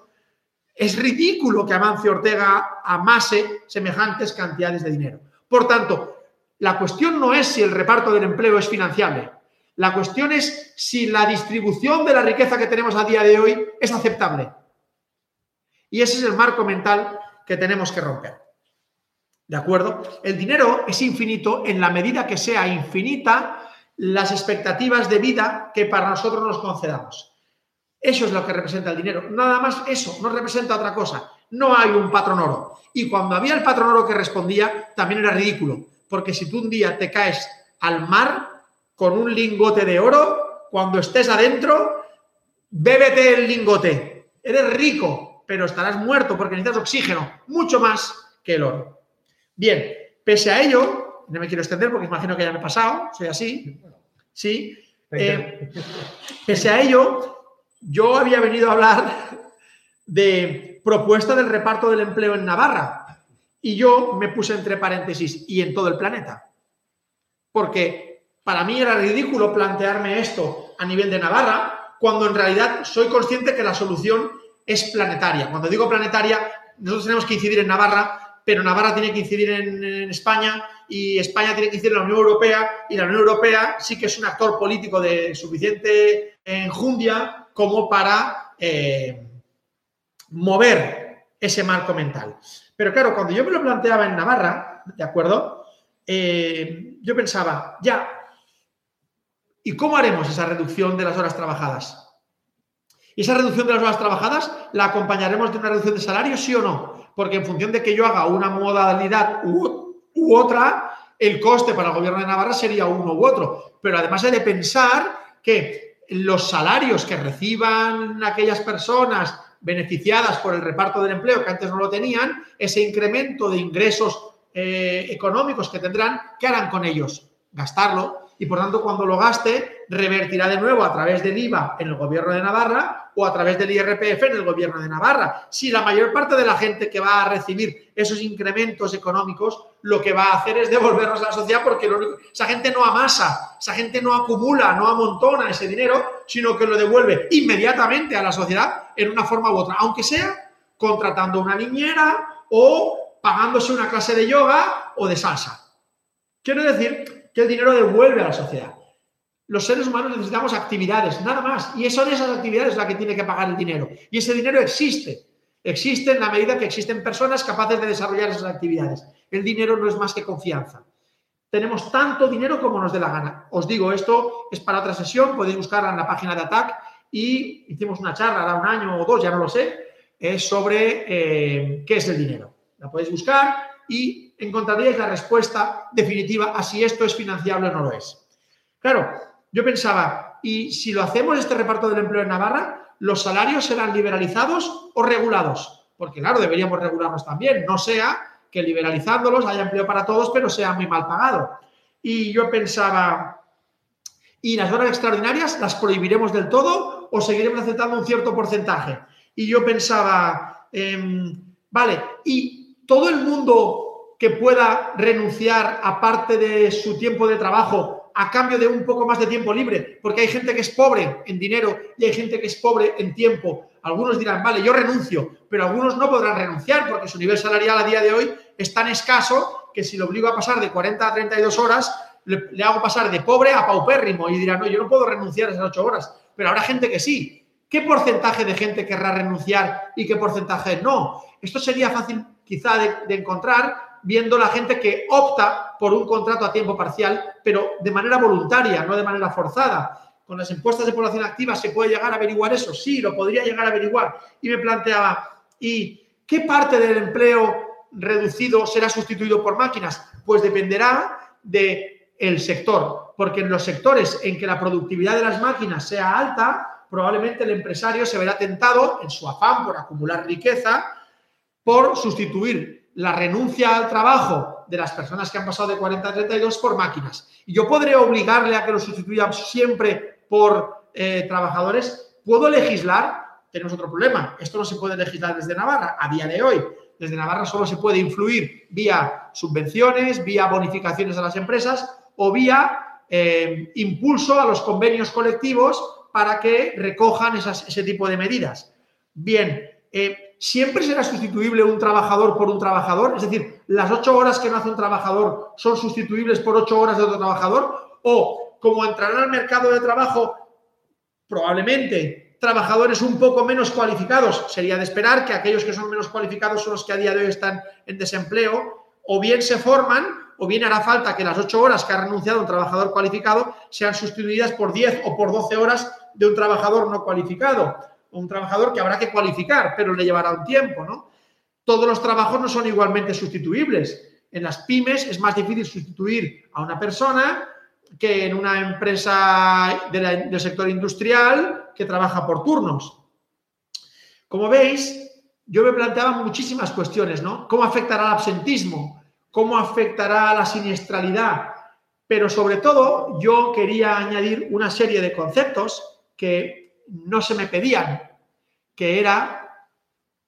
es ridículo que Amancio Ortega amase semejantes cantidades de dinero. Por tanto, la cuestión no es si el reparto del empleo es financiable. La cuestión es si la distribución de la riqueza que tenemos a día de hoy es aceptable. Y ese es el marco mental que tenemos que romper. ¿De acuerdo? El dinero es infinito en la medida que sea infinita las expectativas de vida que para nosotros nos concedamos. Eso es lo que representa el dinero. Nada más eso, no representa otra cosa. No hay un patrón oro. Y cuando había el patrón oro que respondía, también era ridículo porque si tú un día te caes al mar con un lingote de oro, cuando estés adentro, bébete el lingote. Eres rico, pero estarás muerto porque necesitas oxígeno, mucho más que el oro. Bien, pese a ello, no me quiero extender porque imagino que ya me he pasado, soy así, sí, eh, pese a ello, yo había venido a hablar de propuesta del reparto del empleo en Navarra y yo me puse entre paréntesis y en todo el planeta. Porque para mí era ridículo plantearme esto a nivel de Navarra cuando en realidad soy consciente que la solución es planetaria. Cuando digo planetaria, nosotros tenemos que incidir en Navarra, pero Navarra tiene que incidir en, España y España tiene que incidir en la Unión Europea y la Unión Europea sí que es un actor político de suficiente enjundia como para eh, mover ese marco mental. Pero claro, cuando yo me lo planteaba en Navarra, ¿de acuerdo? Eh, yo pensaba, ya, ¿y cómo haremos esa reducción de las horas trabajadas? ¿Y esa reducción de las horas trabajadas la acompañaremos de una reducción de salario, sí o no? Porque en función de que yo haga una modalidad u, otra, el coste para el gobierno de Navarra sería uno u otro. Pero además hay de pensar que los salarios que reciban aquellas personas beneficiadas por el reparto del empleo que antes no lo tenían, ese incremento de ingresos eh, económicos que tendrán, ¿qué harán con ellos? Gastarlo y por tanto cuando lo gaste revertirá de nuevo a través del IVA en el gobierno de Navarra o a través del IRPF en el gobierno de Navarra. Si la mayor parte de la gente que va a recibir esos incrementos económicos lo que va a hacer es devolverlos a la sociedad porque esa gente no amasa, esa gente no acumula, no amontona ese dinero, sino que lo devuelve inmediatamente a la sociedad en una forma u otra, aunque sea contratando una niñera o pagándose una clase de yoga o de salsa. Quiero decir que el dinero devuelve a la sociedad. Los seres humanos necesitamos actividades, nada más. Y son esas actividades las que tiene que pagar el dinero. Y ese dinero existe. Existe en la medida que existen personas capaces de desarrollar esas actividades. El dinero no es más que confianza. Tenemos tanto dinero como nos dé la gana. Os digo, esto es para otra sesión, podéis buscarla en la página de ATAC y hicimos una charla, hará un año o dos, ya no lo sé, es sobre eh, qué es el dinero. La podéis buscar y encontraríais la respuesta definitiva a si esto es financiable o no lo es. Claro, yo pensaba, ¿y si lo hacemos este reparto del empleo en Navarra, los salarios serán liberalizados o regulados? Porque claro, deberíamos regularlos también, no sea que liberalizándolos haya empleo para todos, pero sea muy mal pagado. Y yo pensaba, ¿y las horas extraordinarias las prohibiremos del todo o seguiremos aceptando un cierto porcentaje? Y yo pensaba, em, vale, ¿y todo el mundo que pueda renunciar a parte de su tiempo de trabajo a cambio de un poco más de tiempo libre, porque hay gente que es pobre en dinero y hay gente que es pobre en tiempo. Algunos dirán, vale, yo renuncio, pero algunos no podrán renunciar porque su nivel salarial a día de hoy es tan escaso que si lo obligo a pasar de 40 a 32 horas, le, le hago pasar de pobre a paupérrimo y dirán, no, yo no puedo renunciar a esas 8 horas, pero habrá gente que sí. ¿Qué porcentaje de gente querrá renunciar y qué porcentaje no? Esto sería fácil quizá de, encontrar viendo la gente que opta por un contrato a tiempo parcial, pero de manera voluntaria, no de manera forzada. Con las encuestas de población activa se puede llegar a averiguar eso, sí, lo podría llegar a averiguar. Y me planteaba, ¿y qué parte del empleo reducido será sustituido por máquinas? Pues dependerá del el sector, porque en los sectores en que la productividad de las máquinas sea alta, probablemente el empresario se verá tentado, en su afán por acumular riqueza, por sustituir la renuncia al trabajo de las personas que han pasado de 40 a 32 por máquinas. Y yo podré obligarle a que lo sustituya siempre por eh, trabajadores. ¿Puedo legislar? Tenemos otro problema. Esto no se puede legislar desde Navarra a día de hoy. Desde Navarra solo se puede influir vía subvenciones, vía bonificaciones a las empresas o vía eh, impulso a los convenios colectivos para que recojan ese tipo de medidas. Bien, eh, ¿siempre será sustituible un trabajador por un trabajador? Es decir, ¿las ocho horas que no hace un trabajador son sustituibles por ocho horas de otro trabajador? ¿O como entrarán al mercado de trabajo probablemente trabajadores un poco menos cualificados? Sería de esperar que aquellos que son menos cualificados son los que a día de hoy están en desempleo, o bien se forman, o bien hará falta que las ocho horas que ha renunciado un trabajador cualificado sean sustituidas por diez o por doce horas de un trabajador no cualificado un trabajador que habrá que cualificar, pero le llevará un tiempo, ¿no? Todos los trabajos no son igualmente sustituibles. En las pymes es más difícil sustituir a una persona que en una empresa del sector industrial que trabaja por turnos. Como veis, yo me planteaba muchísimas cuestiones, ¿no? ¿Cómo afectará el absentismo? ¿Cómo afectará la siniestralidad? Pero sobre todo yo quería añadir una serie de conceptos que no se me pedían, que era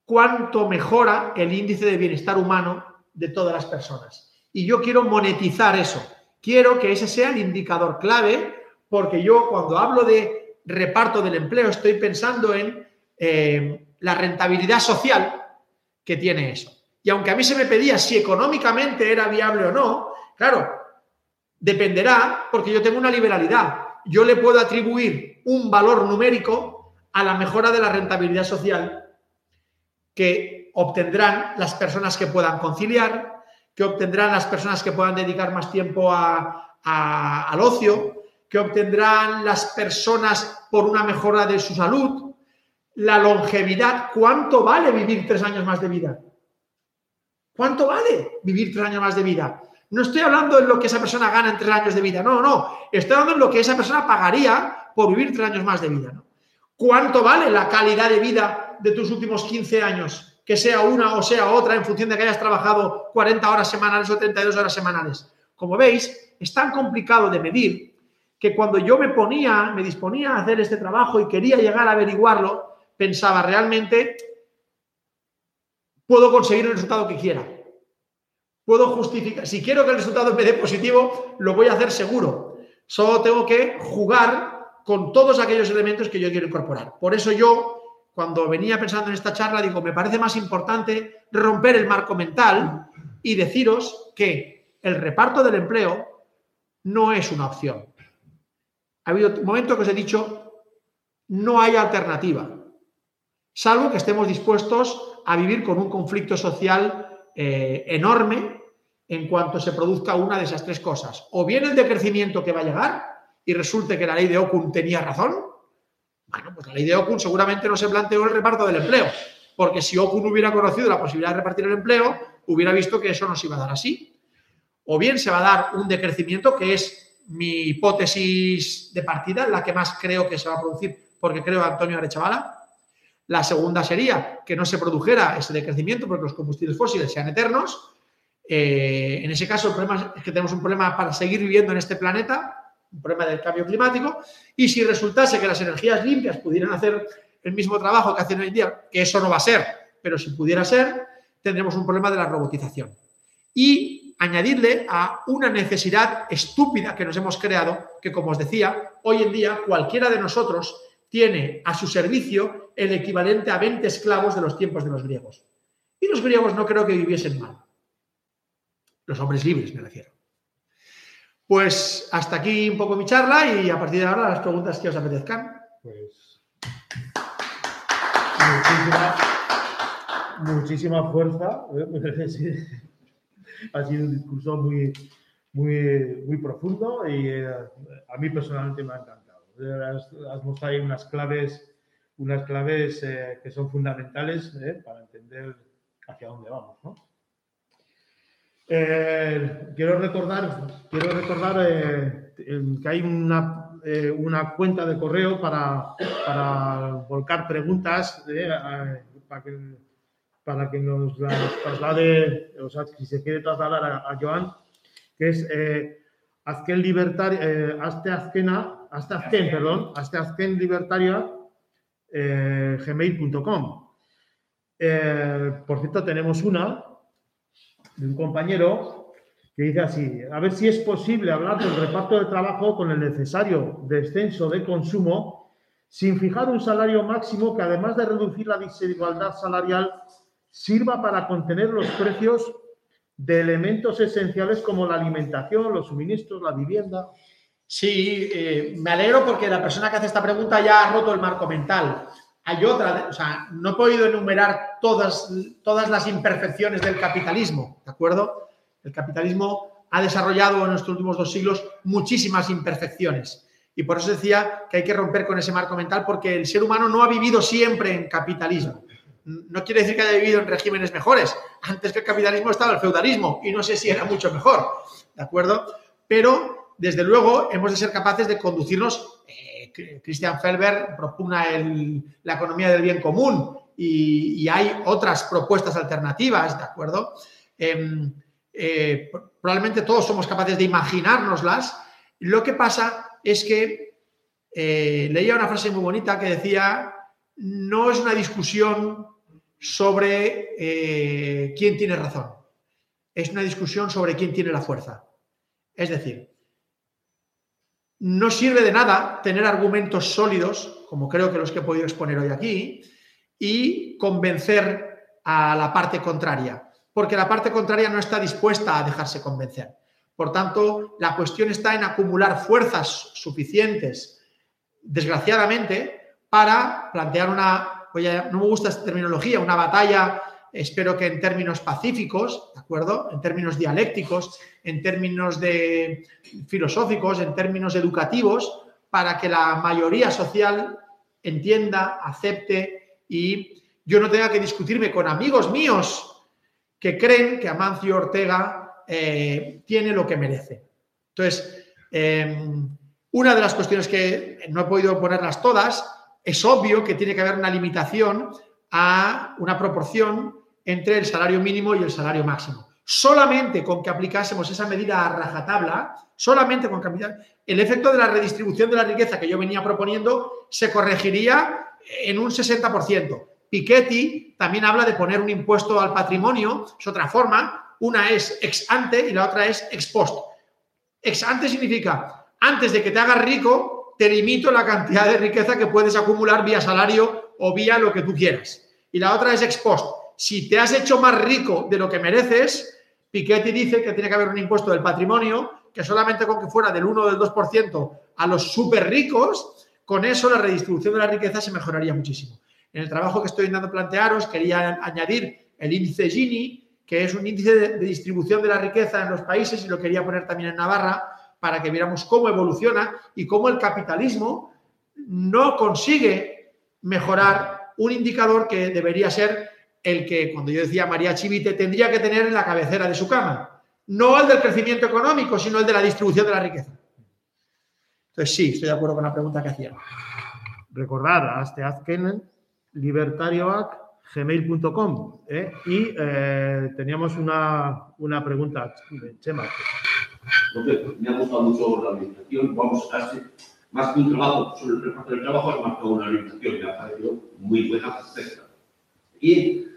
cuánto mejora el índice de bienestar humano de todas las personas. Y yo quiero monetizar eso. Quiero que ese sea el indicador clave, porque yo cuando hablo de reparto del empleo estoy pensando en eh, la rentabilidad social que tiene eso. Y aunque a mí se me pedía si económicamente era viable o no, claro, dependerá porque yo tengo una liberalidad. Yo le puedo atribuir un valor numérico a la mejora de la rentabilidad social que obtendrán las personas que puedan conciliar, que obtendrán las personas que puedan dedicar más tiempo al ocio, que obtendrán las personas por una mejora de su salud, la longevidad. ¿Cuánto vale vivir tres años más de vida? ¿Cuánto vale vivir tres años más de vida? No estoy hablando en lo que esa persona gana en tres años de vida, no, no. Estoy hablando en lo que esa persona pagaría por vivir tres años más de vida. ¿Cuánto vale la calidad de vida de tus últimos 15 años? Que sea una o sea otra en función de que hayas trabajado 40 horas semanales o 32 horas semanales. Como veis, es tan complicado de medir que cuando yo me ponía, me disponía a hacer este trabajo y quería llegar a averiguarlo, pensaba realmente, puedo conseguir el resultado que quiera. Puedo justificar, si quiero que el resultado me dé positivo, lo voy a hacer seguro. Solo tengo que jugar con todos aquellos elementos que yo quiero incorporar. Por eso yo, cuando venía pensando en esta charla, digo, me parece más importante romper el marco mental y deciros que el reparto del empleo no es una opción. Ha habido un momento que os he dicho, no hay alternativa salvo que estemos dispuestos a vivir con un conflicto social eh, enorme en cuanto se produzca una de esas tres cosas. O bien el decrecimiento que va a llegar y resulte que la ley de Okun tenía razón. Bueno, pues la ley de Okun seguramente no se planteó el reparto del empleo, porque si Okun hubiera conocido la posibilidad de repartir el empleo, hubiera visto que eso no se iba a dar así. O bien se va a dar un decrecimiento, que es mi hipótesis de partida, la que más creo que se va a producir, porque creo a Antonio Arechavala, la segunda sería que no se produjera ese decrecimiento porque los combustibles fósiles sean eternos. Eh, en ese caso, el problema es que tenemos un problema para seguir viviendo en este planeta, un problema del cambio climático. Y si resultase que las energías limpias pudieran hacer el mismo trabajo que hacen hoy en día, que eso no va a ser, pero si pudiera ser, tendremos un problema de la robotización. Y añadirle a una necesidad estúpida que nos hemos creado, que como os decía, hoy en día cualquiera de nosotros tiene a su servicio el equivalente a 20 esclavos de los tiempos de los griegos. Y los griegos no creo que viviesen mal. Los hombres libres, me refiero. Pues hasta aquí un poco mi charla y a partir de ahora las preguntas que os apetezcan. Pues muchísima, fuerza. ha sido un discurso muy, muy, muy profundo y eh, a mí personalmente me ha encantado has, mostrado ahí unas claves, unas claves eh, que son fundamentales eh, para entender hacia dónde vamos. ¿no? Eh, quiero recordar, quiero recordar que hay una, una, cuenta de correo para, para volcar preguntas para, que, para que nos las traslade, o sea, si se quiere trasladar a, Joan, que es azken libertario, eh, azte azkena, azte azken, perdón, azte azken libertaria, eh, gmail.com. Eh, por cierto, tenemos una de un compañero que dice así, a ver si es posible hablar del reparto de trabajo con el necesario descenso de consumo sin fijar un salario máximo que además de reducir la desigualdad salarial sirva para contener los precios de elementos esenciales como la alimentación, los suministros, la vivienda. Sí, eh, me alegro porque la persona que hace esta pregunta ya ha roto el marco mental. Hay otra, o sea, no he podido enumerar todas, todas las imperfecciones del capitalismo, ¿de acuerdo? El capitalismo ha desarrollado en estos últimos dos siglos muchísimas imperfecciones. Y por eso decía que hay que romper con ese marco mental porque el ser humano no ha vivido siempre en capitalismo no quiere decir que haya vivido en regímenes mejores. Antes que el capitalismo estaba el feudalismo y no sé si era mucho mejor, ¿de acuerdo? Pero, desde luego, hemos de ser capaces de conducirnos. Eh, Christian Felber propugna la economía del bien común y, hay otras propuestas alternativas, ¿de acuerdo? Em, eh, probablemente todos somos capaces de imaginárnoslas. Lo que pasa es que eh, leía una frase muy bonita que decía, no es una discusión sobre quién tiene razón, es una discusión sobre quién tiene la fuerza. Es decir, no sirve de nada tener argumentos sólidos, como creo que los que he podido exponer hoy aquí, y convencer a la parte contraria, porque la parte contraria no está dispuesta a dejarse convencer. Por tanto, la cuestión está en acumular fuerzas suficientes, desgraciadamente, para plantear una, no me gusta esta terminología, una batalla, espero que en términos pacíficos, ¿de acuerdo? En términos dialécticos, en términos de filosóficos, en términos educativos, para que la mayoría social entienda, acepte y yo no tenga que discutirme con amigos míos que creen que Amancio Ortega eh, tiene lo que merece. Entonces, em, una de las cuestiones que no he podido ponerlas todas, es obvio que tiene que haber una limitación a una proporción entre el salario mínimo y el salario máximo. Solamente con que aplicásemos esa medida a rajatabla, solamente con que el efecto de la redistribución de la riqueza que yo venía proponiendo se corregiría en un 60%. Piketty también habla de poner un impuesto al patrimonio, es otra forma, una es ex ante y la otra es ex post. Ex ante significa, antes de que te hagas rico, te limito la cantidad de riqueza que puedes acumular vía salario o vía lo que tú quieras. Y la otra es ex post. Si te has hecho más rico de lo que mereces, Piketty dice que tiene que haber un impuesto del patrimonio que solamente con que fuera del 1 o del 2% a los súper ricos, con eso la redistribución de la riqueza se mejoraría muchísimo. En el trabajo que estoy intentando plantearos, quería añadir el índice Gini, que es un índice de, distribución de la riqueza en los países, y lo quería poner también en Navarra, para que viéramos cómo evoluciona y cómo el capitalismo no consigue mejorar un indicador que debería ser el que, cuando yo decía María Chivite, tendría que tener en la cabecera de su cama. No el del crecimiento económico, sino el de la distribución de la riqueza. Entonces, sí, estoy de acuerdo con la pregunta que hacía. Recordar, hasta azken libertarioac.gmail.com ¿eh? y eh, teníamos una, una, pregunta de Chema. me ha gustado mucho la orientación. Vamos, casi más que un trabajo sobre el reparto del trabajo, es más que una orientación. Me ha parecido muy buena, perfecta. Y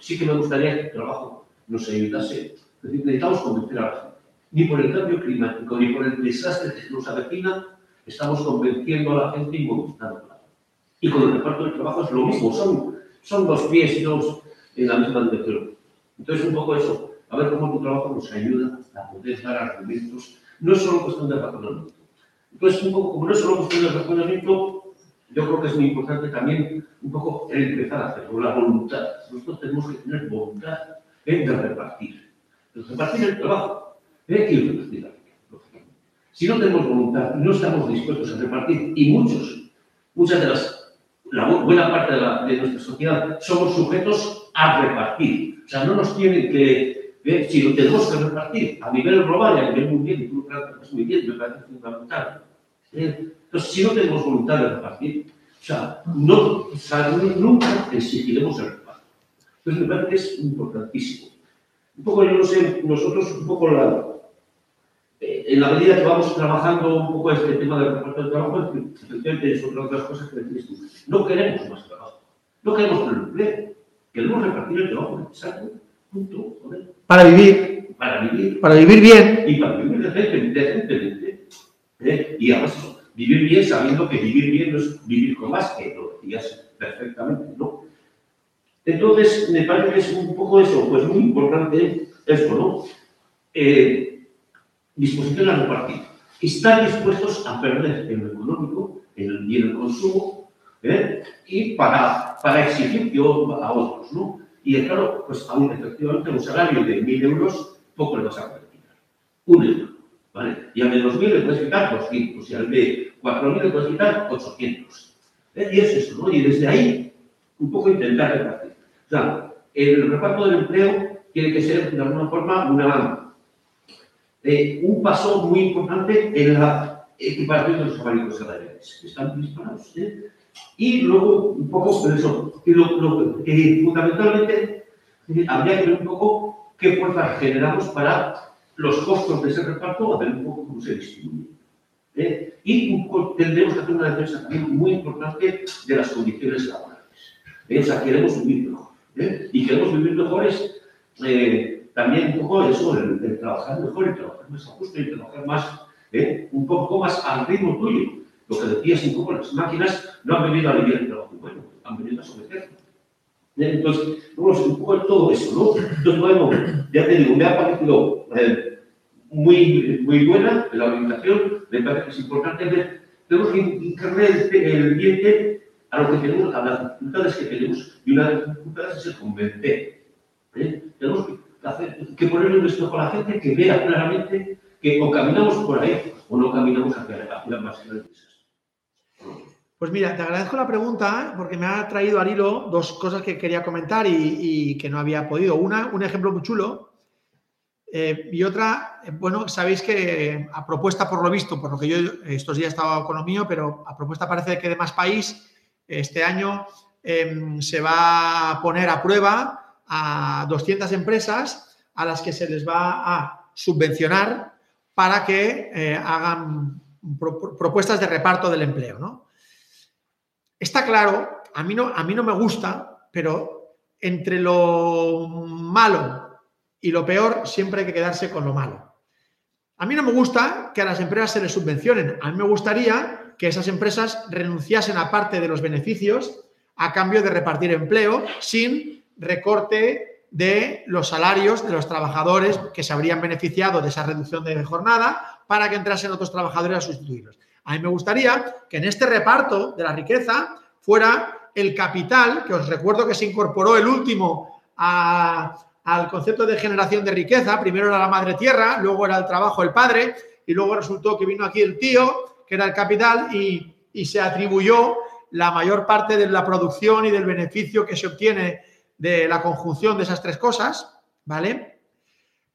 sí que me gustaría que el trabajo nos ayudase. necesitamos convencer a la gente. Ni por el cambio climático, ni por el desastre que nos avecina, estamos convenciendo a la gente y movilizándola. Y con el reparto del trabajo es lo mismo, son, son dos pies y dos en la misma dirección. Entonces, un poco eso, a ver cómo tu trabajo nos ayuda a poder dar argumentos. No es solo cuestión de razonamiento. Entonces, un poco, como no es solo cuestión de razonamiento, yo creo que es muy importante también un poco empezar a hacerlo, la voluntad. Nosotros tenemos que tener voluntad de repartir. De repartir el trabajo ¿eh? y repartir Si no tenemos voluntad no estamos dispuestos a repartir, y muchos, muchas de las, la buena parte de, la, de nuestra sociedad somos sujetos a repartir. O sea, no nos tienen que, ¿eh? si lo tenemos que repartir a nivel global y a nivel mundial, y tú lo muy bien, me parece fundamental. ¿eh? Entonces, si no tenemos voluntad de repartir, o sea, no, nunca exigiremos el reparto. Entonces, me parece que es importantísimo. Un poco, yo no sé, nosotros un poco la, eh, en la medida que vamos trabajando un poco este tema del reparto del trabajo, efectivamente es otra de las cosas que decís tú. No queremos más trabajo. No queremos tener empleo. Queremos repartir el trabajo necesario. Punto. Para vivir. Para vivir. Para vivir bien. Y para vivir decentemente. ¿eh? Y además Vivir bien sabiendo que vivir bien no es vivir con más, que lo decías perfectamente, ¿no? Entonces, me parece que es un poco eso, pues muy importante esto, ¿no? Eh, disposición a repartir. Estar dispuestos a perder en lo económico, en el bien del consumo, ¿eh? y para, para exigir yo a otros, ¿no? Y claro, pues aún efectivamente un salario de 1.000 euros, poco le vas a permitir. Un euro. Y al de 2.000 le puedes quitar 200 y al de 4.000 le puedes quitar 800. ¿Eh? Y es eso, ¿no? Y desde ahí, un poco intentar repartir. O sea, el reparto del empleo tiene que ser, de alguna forma, una, eh, un paso muy importante en la, equiparación de los abanicos salariales, están disparados. ¿eh? Y luego, un poco, pero eso, que fundamentalmente habría que ver un poco qué fuerza generamos para los costos de ese reparto, a ver un poco cómo se distribuye. ¿eh? Y tendremos que hacer una defensa también muy importante de las condiciones laborales. ¿eh? O sea, queremos vivir mejor. ¿eh? Y queremos vivir mejores eh, también un poco eso, el, trabajar mejor, el trabajar más a gusto y trabajar más, un poco más al ritmo tuyo. Lo que decías un poco, las máquinas no han venido a vivir el trabajo bueno, han venido a someterlo. Entonces, vamos, un poco todo eso, ¿no? Entonces, bueno, ya te digo, me ha parecido muy, muy buena la orientación, me parece que es importante tenemos que hincarle el, diente a lo que tenemos, a las dificultades que tenemos, y una de las dificultades es el convencer. ¿eh? Tenemos que, hacer, que ponerle un espejo a la gente que vea claramente que o caminamos por ahí o no caminamos hacia, hacia más grandes. Pues mira, te agradezco la pregunta porque me ha traído al hilo dos cosas que quería comentar y, y que no había podido. Una, un ejemplo muy chulo eh, y otra, eh, bueno, sabéis que a propuesta por lo visto, por lo que yo estos días he estado con lo mío, pero a propuesta parece que de más país, este año eh, se va a poner a prueba a 200 empresas a las que se les va a subvencionar para que eh, hagan pro propuestas de reparto del empleo, ¿no? Está claro, a mí, no, a mí no me gusta, pero entre lo malo y lo peor siempre hay que quedarse con lo malo. A mí no me gusta que a las empresas se les subvencionen. A mí me gustaría que esas empresas renunciasen a parte de los beneficios a cambio de repartir empleo sin recorte de los salarios de los trabajadores que se habrían beneficiado de esa reducción de jornada para que entrasen otros trabajadores a sustituirlos. A mí me gustaría que en este reparto de la riqueza fuera el capital, que os recuerdo que se incorporó el último a, al concepto de generación de riqueza. Primero era la madre tierra, luego era el trabajo el padre y luego resultó que vino aquí el tío, que era el capital, y, y se atribuyó la mayor parte de la producción y del beneficio que se obtiene de la conjunción de esas tres cosas, ¿vale?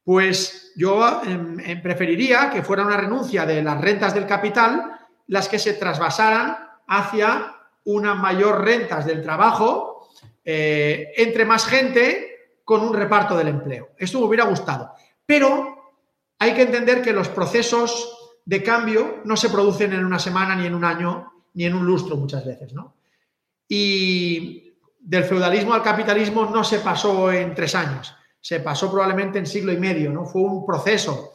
Pues yo eh, preferiría que fuera una renuncia de las rentas del capital las que se trasvasaran hacia unas mayor rentas del trabajo eh, entre más gente con un reparto del empleo. Esto me hubiera gustado. Pero hay que entender que los procesos de cambio no se producen en una semana, ni en un año, ni en un lustro muchas veces, ¿no? Y del feudalismo al capitalismo no se pasó en tres años, se pasó probablemente en siglo y medio, ¿no? Fue un proceso.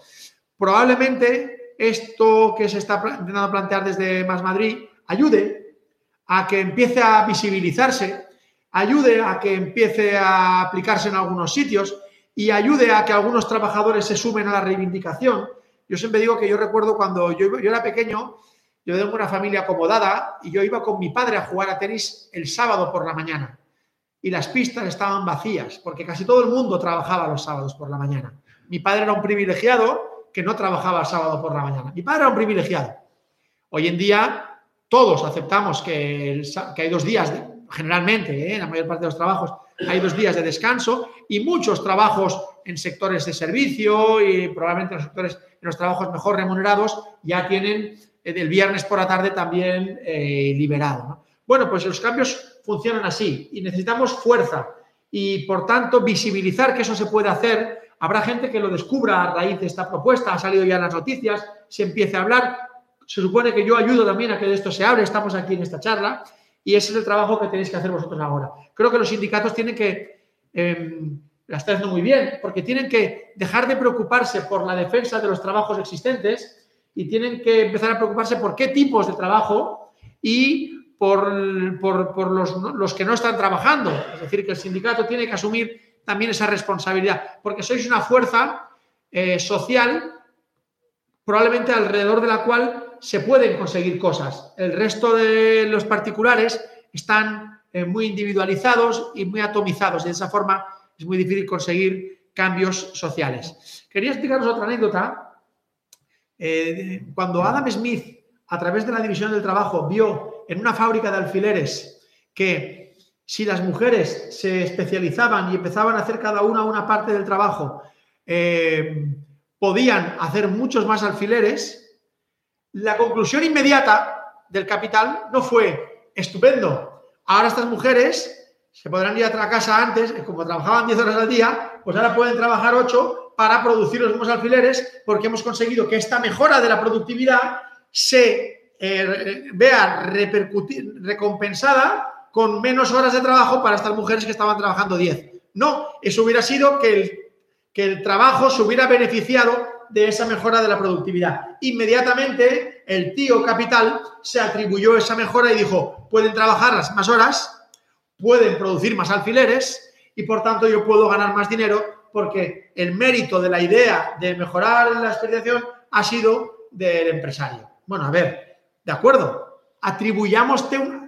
Probablemente esto que se está intentando plantear desde Más Madrid ayude a que empiece a visibilizarse, ayude a que empiece a aplicarse en algunos sitios y ayude a que algunos trabajadores se sumen a la reivindicación. Yo siempre digo que yo recuerdo cuando yo, yo era pequeño, yo tengo una familia acomodada y yo iba con mi padre a jugar a tenis el sábado por la mañana y las pistas estaban vacías porque casi todo el mundo trabajaba los sábados por la mañana. Mi padre era un privilegiado que no trabajaba sábado por la mañana. Mi padre era un privilegiado. Hoy en día todos aceptamos que, el, que hay dos días, de, generalmente, ¿eh? la mayor parte de los trabajos, hay dos días de descanso y muchos trabajos en sectores de servicio y probablemente en los sectores, en los trabajos mejor remunerados, ya tienen eh, el viernes por la tarde también eh, liberado. ¿no? Bueno, pues los cambios funcionan así y necesitamos fuerza y, por tanto, visibilizar que eso se puede hacer Habrá gente que lo descubra a raíz de esta propuesta, ha salido ya en las noticias, se empiece a hablar. Se supone que yo ayudo también a que de esto se hable, estamos aquí en esta charla y ese es el trabajo que tenéis que hacer vosotros ahora. Creo que los sindicatos tienen que, eh, la están haciendo muy bien, porque tienen que dejar de preocuparse por la defensa de los trabajos existentes y tienen que empezar a preocuparse por qué tipos de trabajo y por, por, por los, los que no están trabajando. Es decir, que el sindicato tiene que asumir también esa responsabilidad, porque sois una fuerza eh, social probablemente alrededor de la cual se pueden conseguir cosas. El resto de los particulares están eh, muy individualizados y muy atomizados. De esa forma es muy difícil conseguir cambios sociales. Quería explicaros otra anécdota. Eh, cuando Adam Smith, a través de la división del trabajo, vio en una fábrica de alfileres que si las mujeres se especializaban y empezaban a hacer cada una una parte del trabajo, eh, podían hacer muchos más alfileres, La conclusión inmediata del capital no fue estupendo. Ahora estas mujeres se podrán ir a la casa antes, como trabajaban 10 horas al día, pues ahora pueden trabajar 8 para producir los mismos alfileres porque hemos conseguido que esta mejora de la productividad se eh, vea repercutir, recompensada con menos horas de trabajo para estas mujeres que estaban trabajando 10. No, eso hubiera sido que el, que el trabajo se hubiera beneficiado de esa mejora de la productividad. Inmediatamente el tío capital se atribuyó esa mejora y dijo, pueden trabajar las más horas, pueden producir más alfileres y por tanto yo puedo ganar más dinero porque el mérito de la idea de mejorar la experiencia ha sido del empresario. Bueno, a ver, de acuerdo, atribuyamos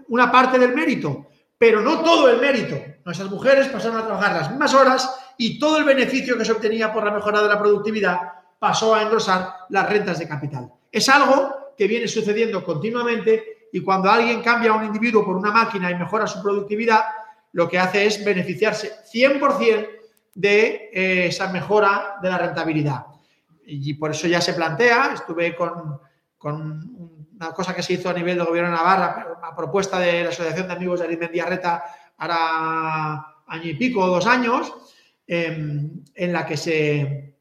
una parte del mérito, pero no todo el mérito. Nuestras mujeres pasaron a trabajar las mismas horas y todo el beneficio que se obtenía por la mejora de la productividad pasó a engrosar las rentas de capital. Es algo que viene sucediendo continuamente y cuando alguien cambia a un individuo por una máquina y mejora su productividad, lo que hace es beneficiarse 100% de eh, esa mejora de la rentabilidad. Y por eso ya se plantea, estuve con, una cosa que se hizo a nivel del gobierno de Navarra, a propuesta de la Asociación de Amigos de Arizmendiarreta, hará año y pico, dos años, em, en la que se,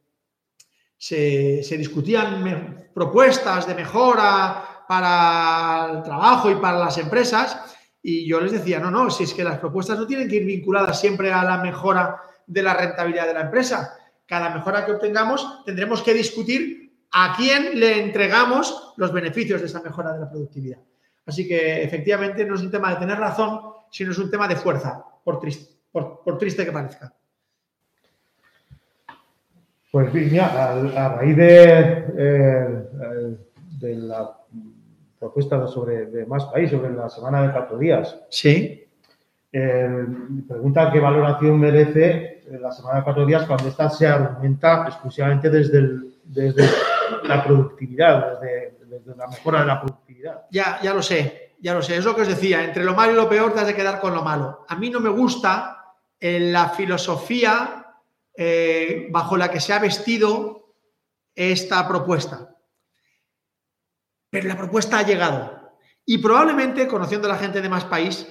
se, discutían propuestas de mejora para el trabajo y para las empresas y yo les decía, no, no, si es que las propuestas no tienen que ir vinculadas siempre a la mejora de la rentabilidad de la empresa. Cada mejora que obtengamos tendremos que discutir a quién le entregamos los beneficios de esa mejora de la productividad. Así que efectivamente no es un tema de tener razón, sino es un tema de fuerza, por triste, por triste que parezca. Pues bien, a, raíz de, eh, de, la propuesta sobre de más país, sobre la semana de cuatro días. Sí. Eh, pregunta qué valoración merece la semana de cuatro días cuando esta se argumenta exclusivamente desde, desde la productividad, desde, la mejora de la productividad. Ya, ya lo sé, ya lo sé. Es lo que os decía, entre lo malo y lo peor te has de quedar con lo malo. A mí no me gusta en la filosofía eh, bajo la que se ha vestido esta propuesta. Pero la propuesta ha llegado. Y probablemente, conociendo a la gente de más país,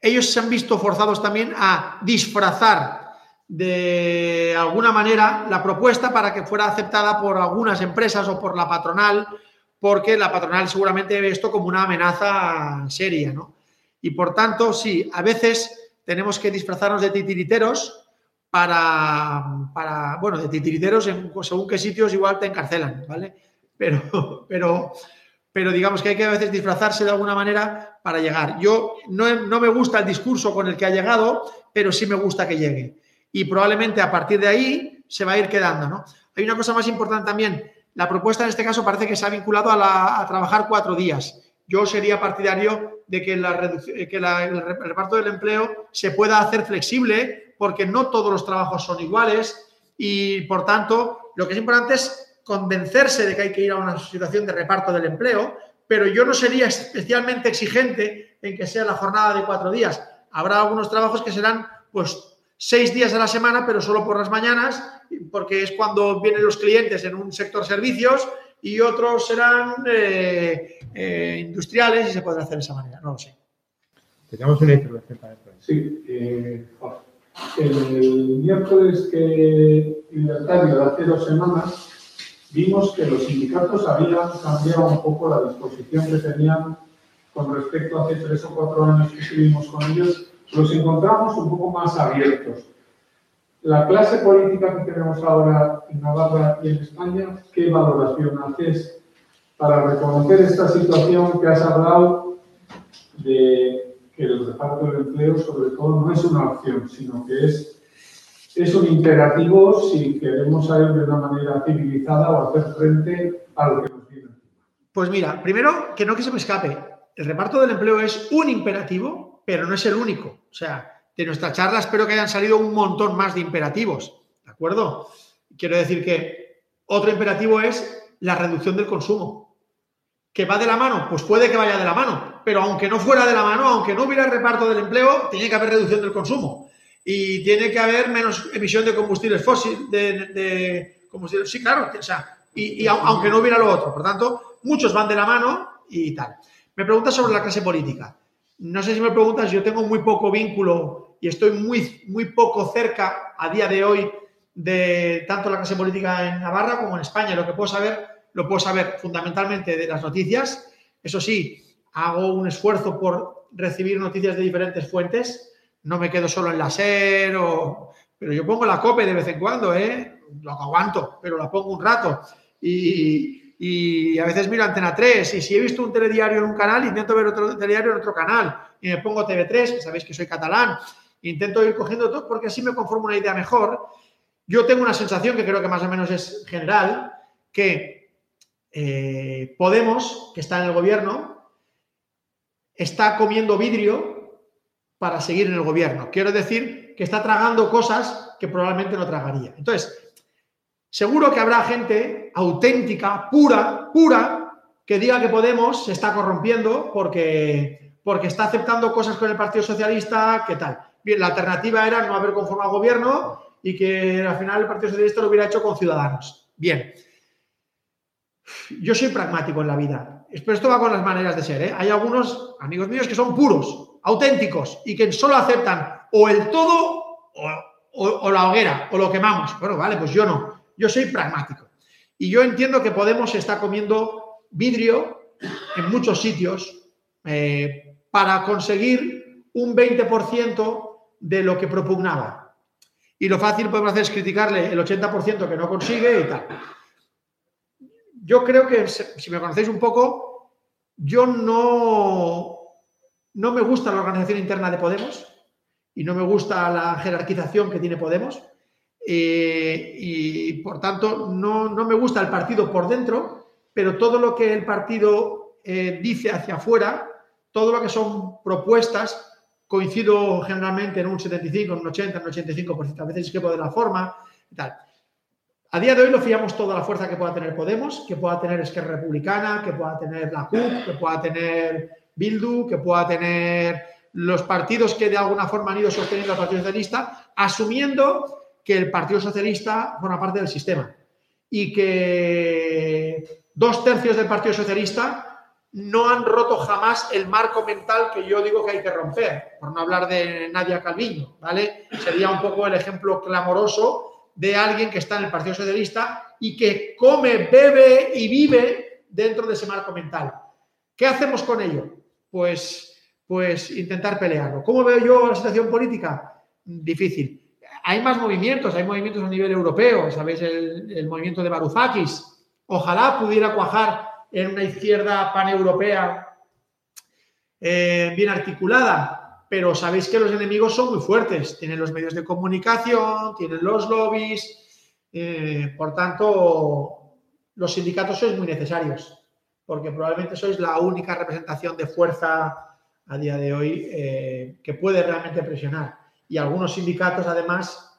ellos se han visto forzados también a disfrazar de alguna manera la propuesta para que fuera aceptada por algunas empresas o por la patronal, porque la patronal seguramente ve esto como una amenaza seria, ¿no? Y por tanto, sí, a veces tenemos que disfrazarnos de titiriteros para, para bueno, de titiriteros, en, según qué sitios igual te encarcelan, ¿vale? Pero, pero, pero digamos que hay que a veces disfrazarse de alguna manera para llegar. Yo no, no me gusta el discurso con el que ha llegado, pero sí me gusta que llegue. Y probablemente a partir de ahí se va a ir quedando, ¿no? Hay una cosa más importante también. La propuesta en este caso parece que se ha vinculado a, a trabajar cuatro días. Yo sería partidario de que, la, que la, el reparto del empleo se pueda hacer flexible porque no todos los trabajos son iguales y, por tanto, lo que es importante es convencerse de que hay que ir a una situación de reparto del empleo, pero yo no sería especialmente exigente en que sea la jornada de cuatro días. Habrá algunos trabajos que serán, pues, seis días a la semana, pero solo por las mañanas, porque es cuando vienen los clientes en un sector servicios y otros serán eh, eh, industriales y se podrá hacer de esa manera. No lo sé. Teníamos una intervención para Sí, eh, el miércoles que libertario de hace dos semanas vimos que los sindicatos habían cambiado un poco la disposición que tenían con respecto a hace tres o cuatro años que estuvimos con ellos, los encontramos un poco más abiertos. La clase política que tenemos ahora en Navarra y en España, ¿qué valoración haces para reconocer esta situación que has hablado de que el reparto del empleo, sobre todo, no es una opción, sino que es, es un imperativo si queremos salir de una manera civilizada o hacer frente a lo que nos viene. Pues mira, primero, que no que se me escape, el reparto del empleo es un imperativo, pero no es el único. O sea, de nuestra charla espero que hayan salido un montón más de imperativos, ¿de acuerdo? Quiero decir que otro imperativo es la reducción del consumo. ¿Que va de la mano? Pues puede que vaya de la mano, pero aunque no fuera de la mano, aunque no hubiera reparto del empleo, tiene que haber reducción del consumo. Y tiene que haber menos emisión de combustibles fósiles, de, combustibles. Sí, claro, o sea, y, aunque no hubiera lo otro. Por tanto, muchos van de la mano y tal. Me preguntas sobre la clase política. No sé si me preguntas, yo tengo muy poco vínculo y estoy muy, muy poco cerca a día de hoy de tanto la clase política en Navarra como en España. Lo que puedo saber, lo puedo saber fundamentalmente de las noticias. Eso sí, hago un esfuerzo por recibir noticias de diferentes fuentes. No me quedo solo en la SER o... Pero yo pongo la COPE de vez en cuando, ¿eh? Lo aguanto, pero la pongo un rato. Y, y a veces miro Antena 3 y si he visto un telediario en un canal, intento ver otro telediario en otro canal. Y me pongo TV3, que sabéis que soy catalán. Intento ir cogiendo todo porque así me conformo una idea mejor. Yo tengo una sensación que creo que más o menos es general, que eh, Podemos, que está en el gobierno, está comiendo vidrio para seguir en el gobierno. Quiero decir que está tragando cosas que probablemente no tragaría. Entonces, seguro que habrá gente auténtica, pura, pura, que diga que Podemos se está corrompiendo porque, porque está aceptando cosas con el Partido Socialista, ¿qué tal? Bien, la alternativa era no haber conformado gobierno y que al final el Partido Socialista lo hubiera hecho con Ciudadanos. Bien. Yo soy pragmático en la vida pero esto va con las maneras de ser. ¿eh? Hay algunos amigos míos que son puros, auténticos y que solo aceptan o el todo o, la hoguera o lo quemamos. Bueno, vale, pues yo no. Yo soy pragmático. Y yo entiendo que Podemos está comiendo vidrio en muchos sitios eh, para conseguir un 20% de lo que propugnaba. Y lo fácil podemos hacer es criticarle el 80% que no consigue y tal yo creo que, si me conocéis un poco, yo no, no me gusta la organización interna de Podemos y no me gusta la jerarquización que tiene Podemos. Eh, y por tanto, no, me gusta el partido por dentro, pero todo lo que el partido eh, dice hacia afuera, todo lo que son propuestas, coincido generalmente en un 75, en un 80, en un 85%, a veces es que de la forma y tal. A día de hoy lo fiamos toda la fuerza que pueda tener Podemos, que pueda tener Esquerra Republicana, que pueda tener la CUP, que pueda tener Bildu, que pueda tener los partidos que de alguna forma han ido sosteniendo al Partido Socialista, asumiendo que el Partido Socialista forma parte del sistema y que dos tercios del Partido Socialista no han roto jamás el marco mental que yo digo que hay que romper, por no hablar de Nadia Calviño, ¿vale? Sería un poco el ejemplo clamoroso de alguien que está en el Partido Socialista y que come, bebe y vive dentro de ese marco mental. ¿Qué hacemos con ello? Pues, pues intentar pelearlo. ¿Cómo veo yo la situación política? Difícil. Hay más movimientos, hay movimientos a nivel europeo, ¿sabéis? El, movimiento de Varoufakis. Ojalá pudiera cuajar en una izquierda paneuropea eh, bien articulada, pero sabéis que los enemigos son muy fuertes. Tienen los medios de comunicación, tienen los lobbies. Eh, por tanto, los sindicatos sois muy necesarios, porque probablemente sois la única representación de fuerza a día de hoy eh, que puede realmente presionar. Y algunos sindicatos, además,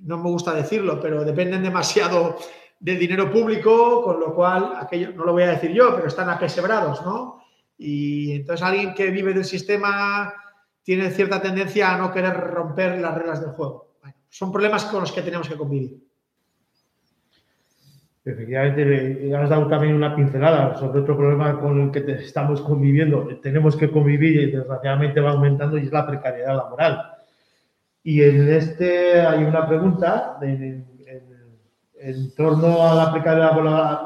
no me gusta decirlo, pero dependen demasiado del dinero público, con lo cual, aquello, no lo voy a decir yo, pero están apesebrados, ¿no? Y entonces alguien que vive del sistema tiene cierta tendencia a no querer romper las reglas del juego. son problemas con los que tenemos que convivir. Efectivamente, has dado también una pincelada sobre otro problema con el que estamos conviviendo. Tenemos que convivir y desgraciadamente va aumentando y es la precariedad laboral. Y en este hay una pregunta en torno a la precariedad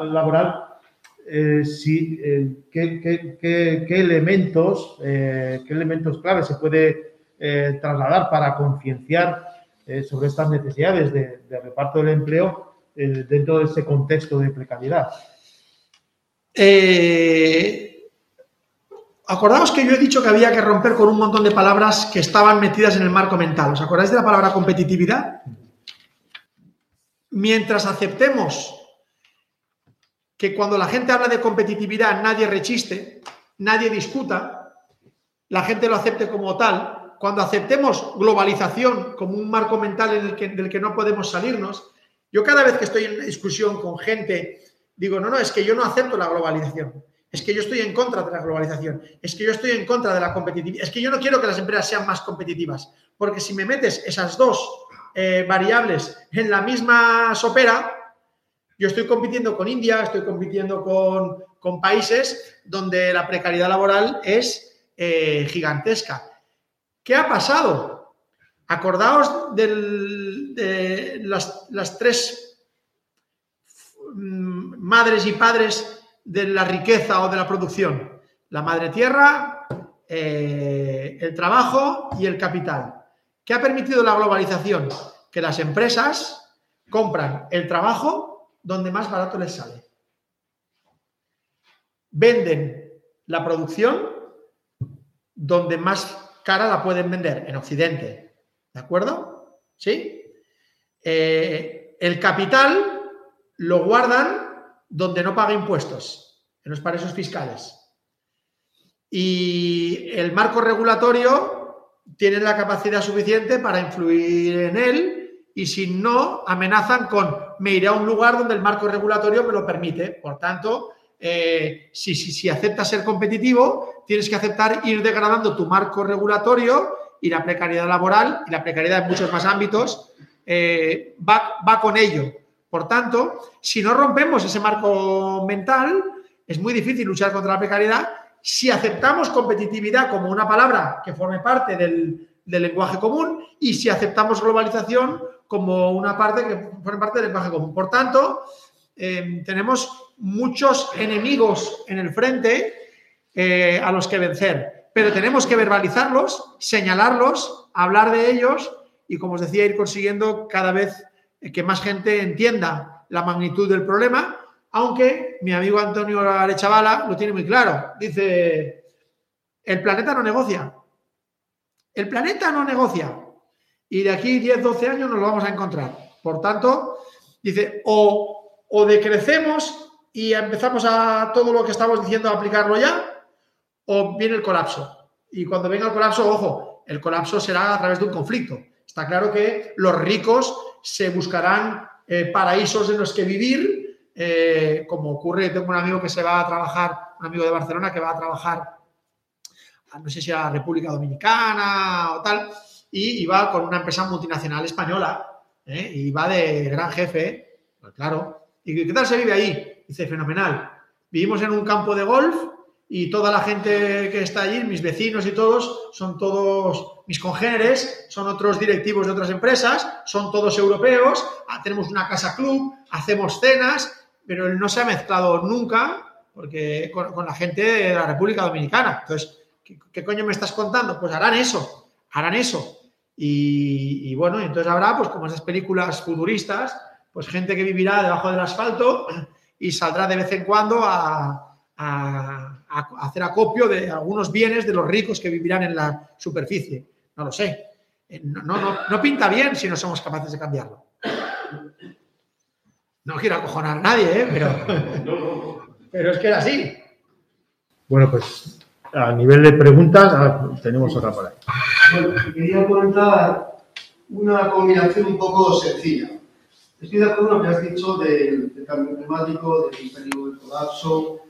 laboral eh, eh, qué, elementos, eh, qué elementos claves se puede trasladar para concienciar sobre estas necesidades de, reparto del empleo dentro de ese contexto de precariedad. Acordamos que yo he dicho que había que romper con un montón de palabras que estaban metidas en el marco mental. ¿Os acordáis de la palabra competitividad? Mientras aceptemos que cuando la gente habla de competitividad nadie rechiste, nadie discuta, la gente lo acepte como tal. Cuando aceptemos globalización como un marco mental del que no podemos salirnos, yo cada vez que estoy en una discusión con gente, digo, no, no, es que yo no acepto la globalización. Es que yo estoy en contra de la globalización. Es que yo estoy en contra de la competitividad. Es que yo no quiero que las empresas sean más competitivas. Porque si me metes esas dos eh, variables en la misma sopera, Yo estoy compitiendo con India, estoy compitiendo con, países donde la precariedad laboral es eh, gigantesca. ¿Qué ha pasado? Acordaos de las, tres mm, madres y padres de la riqueza o de la producción. La madre tierra, eh, el trabajo y el capital. ¿Qué ha permitido la globalización? Que las empresas compran el trabajo donde más barato les sale. Venden la producción donde más cara la pueden vender, en Occidente. ¿De acuerdo? ¿Sí? Eh, el capital lo guardan donde no paga impuestos, en los paraísos fiscales. Y el marco regulatorio tienen la capacidad suficiente para influir en él y si no, amenazan con me iré a un lugar donde el marco regulatorio me lo permite. Por tanto, eh, si, si, aceptas ser competitivo, tienes que aceptar ir degradando tu marco regulatorio y la precariedad laboral y la precariedad en muchos más ámbitos eh, va, con ello. Por tanto, si no rompemos ese marco mental, es muy difícil luchar contra la precariedad si aceptamos competitividad como una palabra que forme parte del, lenguaje común y si aceptamos globalización como una parte que forme parte del lenguaje común. Por tanto, em, tenemos muchos enemigos en el frente eh, a los que vencer, pero tenemos que verbalizarlos, señalarlos, hablar de ellos y, como os decía, ir consiguiendo cada vez que más gente entienda la magnitud del problema aunque mi amigo Antonio Arechavala lo tiene muy claro. Dice, el planeta no negocia. El planeta no negocia. Y de aquí 10, 12 años nos lo vamos a encontrar. Por tanto, dice, o, o decrecemos y empezamos a todo lo que estamos diciendo a aplicarlo ya, o viene el colapso. Y cuando venga el colapso, ojo, el colapso será a través de un conflicto. Está claro que los ricos se buscarán eh, paraísos en los que vivir eh, como ocurre, tengo un amigo que se va a trabajar, un amigo de Barcelona que va a trabajar, no sé si a República Dominicana o tal, y, va con una empresa multinacional española, ¿eh? y va de gran jefe, pues claro. ¿Y qué tal se vive ahí? Dice, fenomenal. Vivimos en un campo de golf y toda la gente que está allí, mis vecinos y todos, son todos mis congéneres, son otros directivos de otras empresas, son todos europeos, ah, tenemos una casa club, hacemos cenas, pero él no se ha mezclado nunca porque con, la gente de la República Dominicana. Entonces, ¿qué, coño me estás contando? Pues harán eso, harán eso. Y, bueno, entonces habrá, pues como esas películas futuristas, pues gente que vivirá debajo del asfalto y saldrá de vez en cuando a, hacer acopio de algunos bienes de los ricos que vivirán en la superficie. No lo sé. Eh, no, no, no pinta bien si no somos capaces de cambiarlo. No quiero acojonar a nadie, ¿eh? pero, pero es que era así. Bueno, pues a nivel de preguntas ah, tenemos otra por ahí. Bueno, quería comentar una combinación un poco sencilla. Estoy de acuerdo con lo que has dicho del, cambio climático, del peligro del colapso,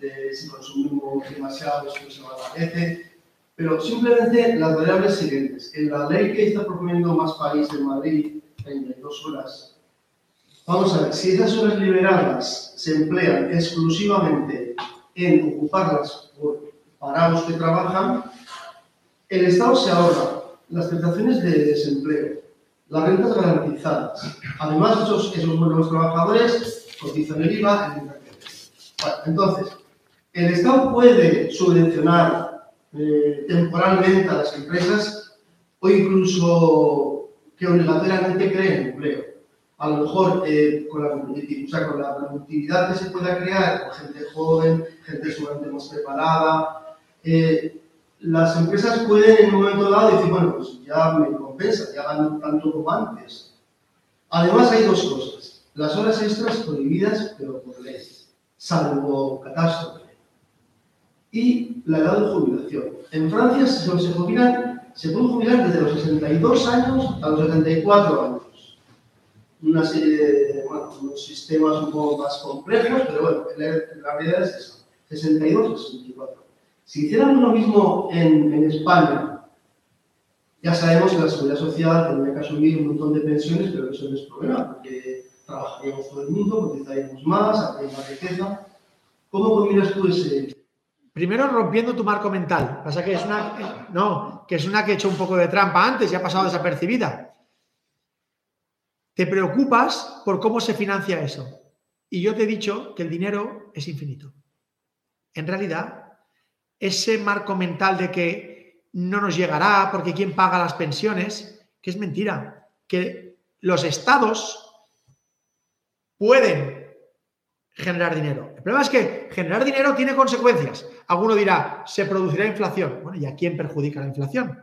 de si consumimos demasiado, si se va pero simplemente las variables siguientes. En la ley que está proponiendo Más País en Madrid, 32 horas Vamos a ver, si esas horas liberadas se emplean exclusivamente en ocuparlas por parados que trabajan, el Estado se ahorra las prestaciones de desempleo, las rentas garantizadas. Además, esos, esos buenos trabajadores cotizan el IVA entonces, el Estado puede subvencionar eh, temporalmente a las empresas o incluso que obligatoriamente creen empleo a lo mejor eh, con, la, o con la productividad que se pueda crear con gente joven, gente sumamente más preparada, eh, las empresas pueden en un momento dado decir, bueno, pues ya me compensa, ya gano tanto como antes. Además hay dos cosas, las horas extras prohibidas, pero por ley, salvo catástrofe. Y la edad de jubilación. En Francia se, se puede jubilar desde los 62 años a los 74 años una serie de bueno, unos sistemas un poco más complejos, pero bueno, la, realidad es eso, 62 64. Si hiciéramos lo mismo en, en España, ya sabemos que la seguridad social tendría que asumir un montón de pensiones, pero eso no es problema, porque trabajaríamos todo el mundo, cotizaríamos más, habría más riqueza. ¿Cómo combinas tú ese, Primero rompiendo tu marco mental. Pasa que es una. No, que es una que he hecho un poco de trampa antes y ha pasado desapercibida. Te preocupas por cómo se financia eso. Y yo te he dicho que el dinero es infinito. En realidad, ese marco mental de que no nos llegará porque quién paga las pensiones, que es mentira. Que los estados pueden generar dinero. El problema es que generar dinero tiene consecuencias. Alguno dirá, se producirá inflación. Bueno, ¿y a quién perjudica la inflación?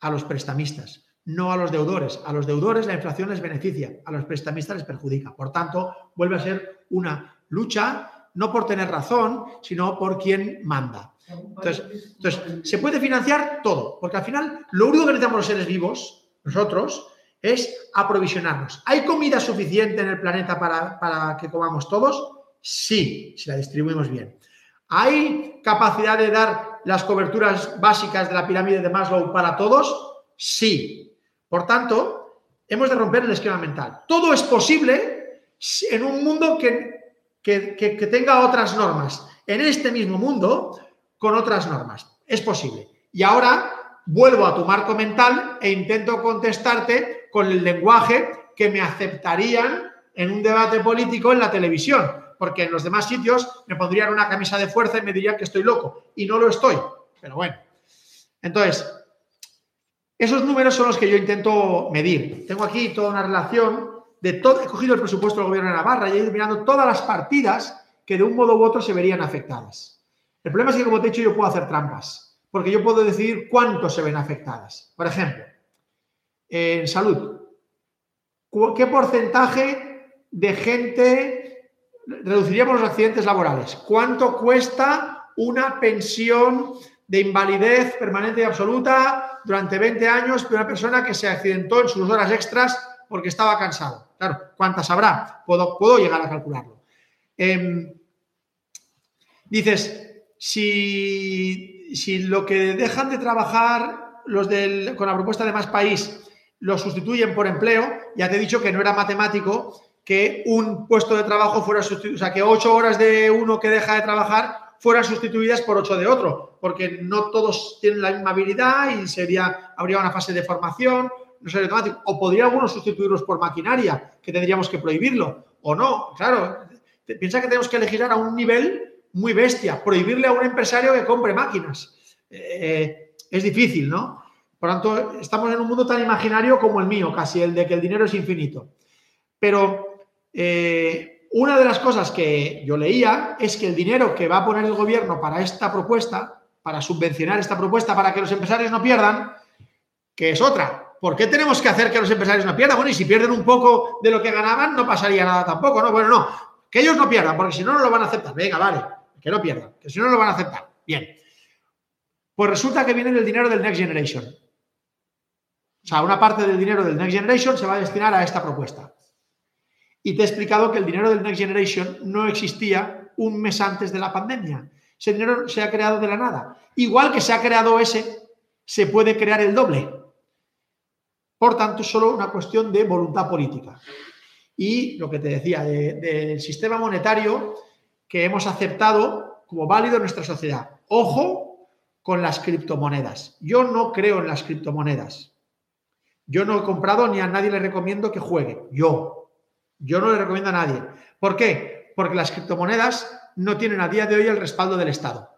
A los prestamistas, no a los deudores. A los deudores la inflación les beneficia, a los prestamistas les perjudica. Por tanto, vuelve a ser una lucha no por tener razón, sino por quien manda. Entonces, entonces, se puede financiar todo, porque al final lo único que necesitamos los seres vivos, nosotros, es aprovisionarnos. ¿Hay comida suficiente en el planeta para, para que comamos todos? Sí, si la distribuimos bien. ¿Hay capacidad de dar las coberturas básicas de la pirámide de Maslow para todos? Sí. Por tanto, hemos de romper el esquema mental. Todo es posible en un mundo que, que, tenga otras normas. En este mismo mundo, con otras normas. Es posible. Y ahora vuelvo a tu marco mental e intento contestarte con el lenguaje que me aceptarían en un debate político en la televisión porque en los demás sitios me pondrían una camisa de fuerza y me dirían que estoy loco. Y no lo estoy. Pero bueno. Entonces, esos números son los que yo intento medir. Tengo aquí toda una relación de todo. He cogido el presupuesto del gobierno de Navarra y he ido mirando todas las partidas que de un modo u otro se verían afectadas. El problema es que, como te he dicho, yo puedo hacer trampas, porque yo puedo decidir cuánto se ven afectadas. Por ejemplo, en salud, ¿qué porcentaje de gente reduciríamos los accidentes laborales. ¿Cuánto cuesta una pensión de invalidez permanente y absoluta durante 20 años de una persona que se accidentó en sus horas extras porque estaba cansado? Claro, ¿cuántas habrá? Puedo, puedo llegar a calcularlo. Em, dices, si, si, lo que dejan de trabajar los del, con la propuesta de más país lo sustituyen por empleo, ya te he dicho que no era matemático que un puesto de trabajo fuera sustituido, o sea, que ocho horas de uno que deja de trabajar fueran sustituidas por ocho de otro, porque no todos tienen la misma habilidad y sería, habría una fase de formación, no sería automático. O podría algunos sustituirlos por maquinaria, que tendríamos que prohibirlo, o no. Claro, piensa que tenemos que legislar a un nivel muy bestia, prohibirle a un empresario que compre máquinas. Eh, es difícil, ¿no? Por tanto, estamos en un mundo tan imaginario como el mío, casi el de que el dinero es infinito. Pero eh, una de las cosas que yo leía es que el dinero que va a poner el gobierno para esta propuesta, para subvencionar esta propuesta, para que los empresarios no pierdan, que es otra. ¿Por qué tenemos que hacer que los empresarios no pierdan? Bueno, y si pierden un poco de lo que ganaban, no pasaría nada tampoco, ¿no? Bueno, no, que ellos no pierdan, porque si no, no lo van a aceptar. Venga, vale, que no pierdan, que si no, no lo van a aceptar. Bien. Pues resulta que viene del dinero del Next Generation. O sea, una parte del dinero del Next Generation se va a destinar a esta propuesta. Y te he explicado que el dinero del Next Generation no existía un mes antes de la pandemia. Ese dinero se ha creado de la nada. Igual que se ha creado ese, se puede crear el doble. Por tanto, es solo una cuestión de voluntad política. Y lo que te decía, del sistema monetario que hemos aceptado como válido en nuestra sociedad. Ojo con las criptomonedas. Yo no creo en las criptomonedas. Yo no he comprado ni a nadie le recomiendo que juegue. Yo, yo no le recomiendo a nadie. ¿Por qué? Porque las criptomonedas no tienen a día de hoy el respaldo del Estado.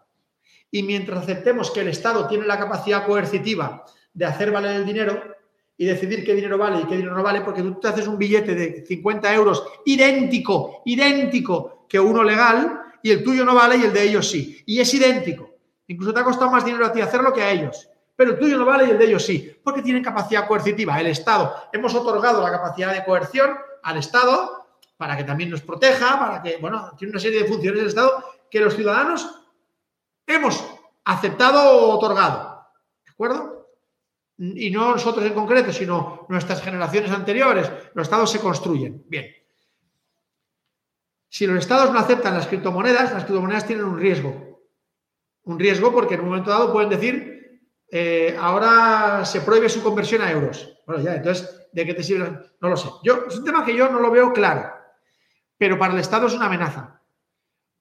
Y mientras aceptemos que el Estado tiene la capacidad coercitiva de hacer valer el dinero y decidir qué dinero vale y qué dinero no vale, porque tú te haces un billete de 50 euros idéntico, idéntico que uno legal, y el tuyo no vale y el de ellos sí. Y es idéntico. Incluso te ha costado más dinero a ti hacerlo que a ellos. Pero el tuyo no vale y el de ellos sí, porque tienen capacidad coercitiva. El Estado, hemos otorgado la capacidad de coerción al Estado para que también nos proteja, para que, bueno, tiene una serie de funciones del Estado que los ciudadanos hemos aceptado o otorgado. ¿De acuerdo? Y no nosotros en concreto, sino nuestras generaciones anteriores. Los Estados se construyen. Bien. Si los Estados no aceptan las criptomonedas, las criptomonedas tienen un riesgo. Un riesgo porque en un momento dado pueden decir eh, ahora se prohíbe su conversión a euros. Bueno, ya, entonces, ¿de qué te sirve? No lo sé. Yo, es un tema que yo no lo veo claro, pero para el Estado es una amenaza,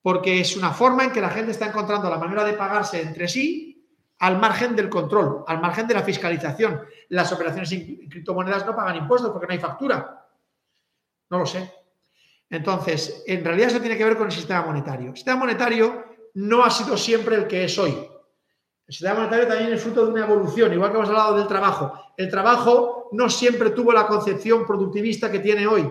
porque es una forma en que la gente está encontrando la manera de pagarse entre sí al margen del control, al margen de la fiscalización. Las operaciones en criptomonedas no pagan impuestos porque no hay factura. No lo sé. Entonces, en realidad eso tiene que ver con el sistema monetario. El sistema monetario no ha sido siempre el que es hoy. El sistema monetario también es fruto de una evolución, igual que hemos hablado del trabajo. El trabajo no siempre tuvo la concepción productivista que tiene hoy.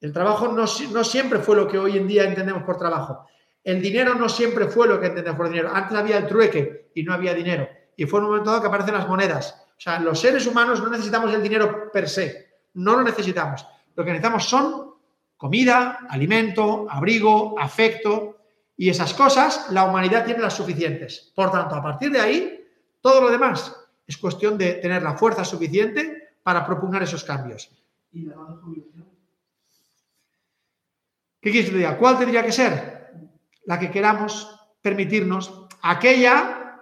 El trabajo no, no siempre fue lo que hoy en día entendemos por trabajo. El dinero no siempre fue lo que entendemos por dinero. Antes había el trueque y no había dinero. Y fue en un momento dado que aparecen las monedas. O sea, los seres humanos no necesitamos el dinero per se. No lo necesitamos. Lo que necesitamos son comida, alimento, abrigo, afecto. Y esas cosas la humanidad tiene las suficientes. Por tanto, a partir de ahí, todo lo demás es cuestión de tener la fuerza suficiente para propugnar esos cambios. ¿Y la ¿Qué quieres que te diga? ¿Cuál tendría que ser? la que queramos permitirnos, aquella,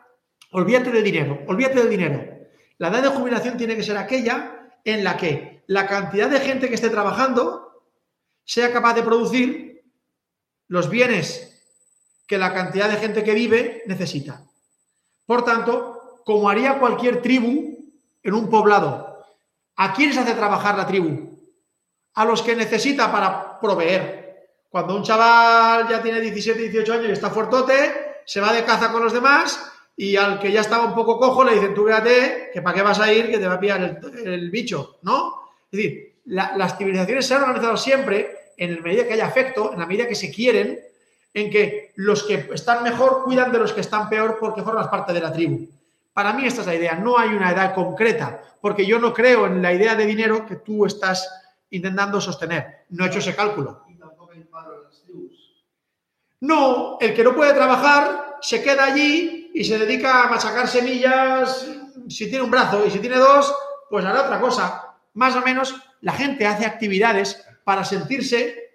olvídate del dinero, olvídate del dinero. La edad de jubilación tiene que ser aquella en la que la cantidad de gente que esté trabajando sea capaz de producir los bienes que la cantidad de gente que vive necesita. Por tanto, como haría cualquier tribu en un poblado, ¿a quiénes hace trabajar la tribu? A los que necesita para proveer. Cuando un chaval ya tiene 17, 18 años y está fuertote, se va de caza con los demás y al que ya estaba un poco cojo le dicen, tú quédate, que para qué vas a ir, que te va a pillar el, bicho, ¿no? Es decir, las civilizaciones se han organizado siempre en la medida que haya afecto, en la medida que se quieren, en que los que están mejor cuidan de los que están peor porque formas parte de la tribu. Para mí esta es la idea, no hay una edad concreta, porque yo no creo en la idea de dinero que tú estás intentando sostener. No he hecho ese cálculo. No, el que no puede trabajar se queda allí y se dedica a machacar semillas si tiene un brazo y si tiene dos, pues hará otra cosa. Más o menos la gente hace actividades para sentirse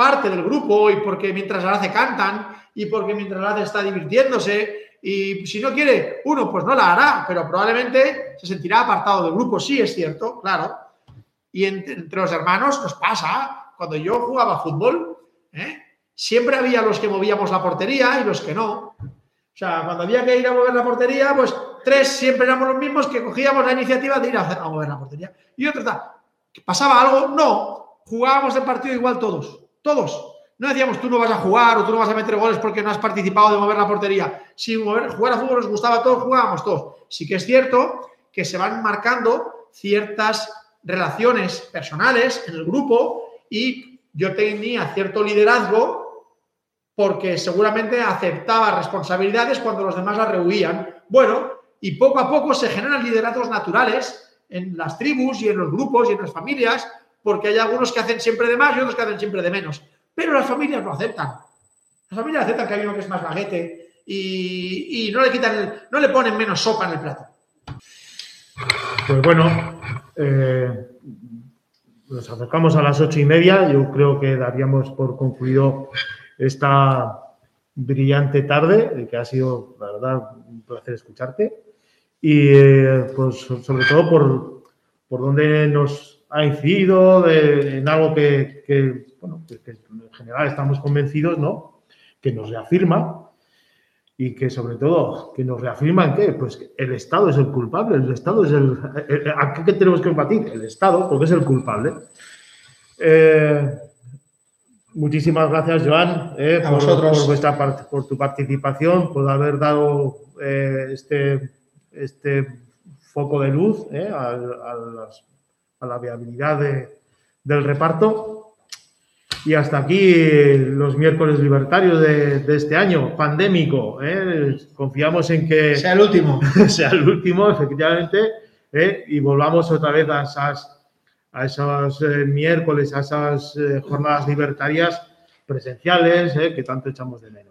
parte del grupo y porque mientras la hace cantan y porque mientras la hace está divirtiéndose y si no quiere uno, pues no la hará, pero probablemente se sentirá apartado del grupo, sí es cierto, claro. Y entre, los hermanos nos pasa, cuando yo jugaba fútbol, ¿eh? siempre había los que movíamos la portería y los que no. O sea, cuando había que ir a mover la portería, pues tres siempre éramos los mismos que cogíamos la iniciativa de ir a, mover la portería. Y está, ¿pasaba algo? No, jugábamos el partido igual todos, todos. No decíamos tú no vas a jugar o tú no vas a meter goles porque no has participado de mover la portería. Si mover, jugar a fútbol nos gustaba a todos, jugábamos todos. Sí que es cierto que se van marcando ciertas relaciones personales en el grupo y yo tenía cierto liderazgo porque seguramente aceptaba responsabilidades cuando los demás las rehuían. Bueno, y poco a poco se generan liderazgos naturales en las tribus y en los grupos y en las familias, porque hay algunos que hacen siempre de más y otros que hacen siempre de menos. Pero las familias lo aceptan. Las familias aceptan que hay uno que es más baguete y, no le quitan, no le ponen menos sopa en el plato. Pues bueno, eh, nos acercamos a las ocho y media. Yo creo que daríamos por concluido esta brillante tarde, que ha sido, la verdad, un placer escucharte. Y eh, pues sobre todo por, por donde nos ha incidido, en algo que, bueno, que, en general estamos convencidos, ¿no? Que nos reafirma y que sobre todo que nos reafirma en qué, pues el Estado es el culpable, el Estado es el... ¿A qué tenemos que combatir? El Estado, porque es el culpable. Eh, Muchísimas gracias, Joan, eh, por, vuestra por tu participación, por haber dado eh, este, este foco de luz eh, a, la viabilidad del reparto. Y hasta aquí los miércoles libertarios de, este año, pandémico. Confiamos en que sea el último. sea el último, efectivamente, y volvamos otra vez a esas a esos eh, miércoles, a esas eh, jornadas libertarias presenciales eh, que tanto echamos de menos.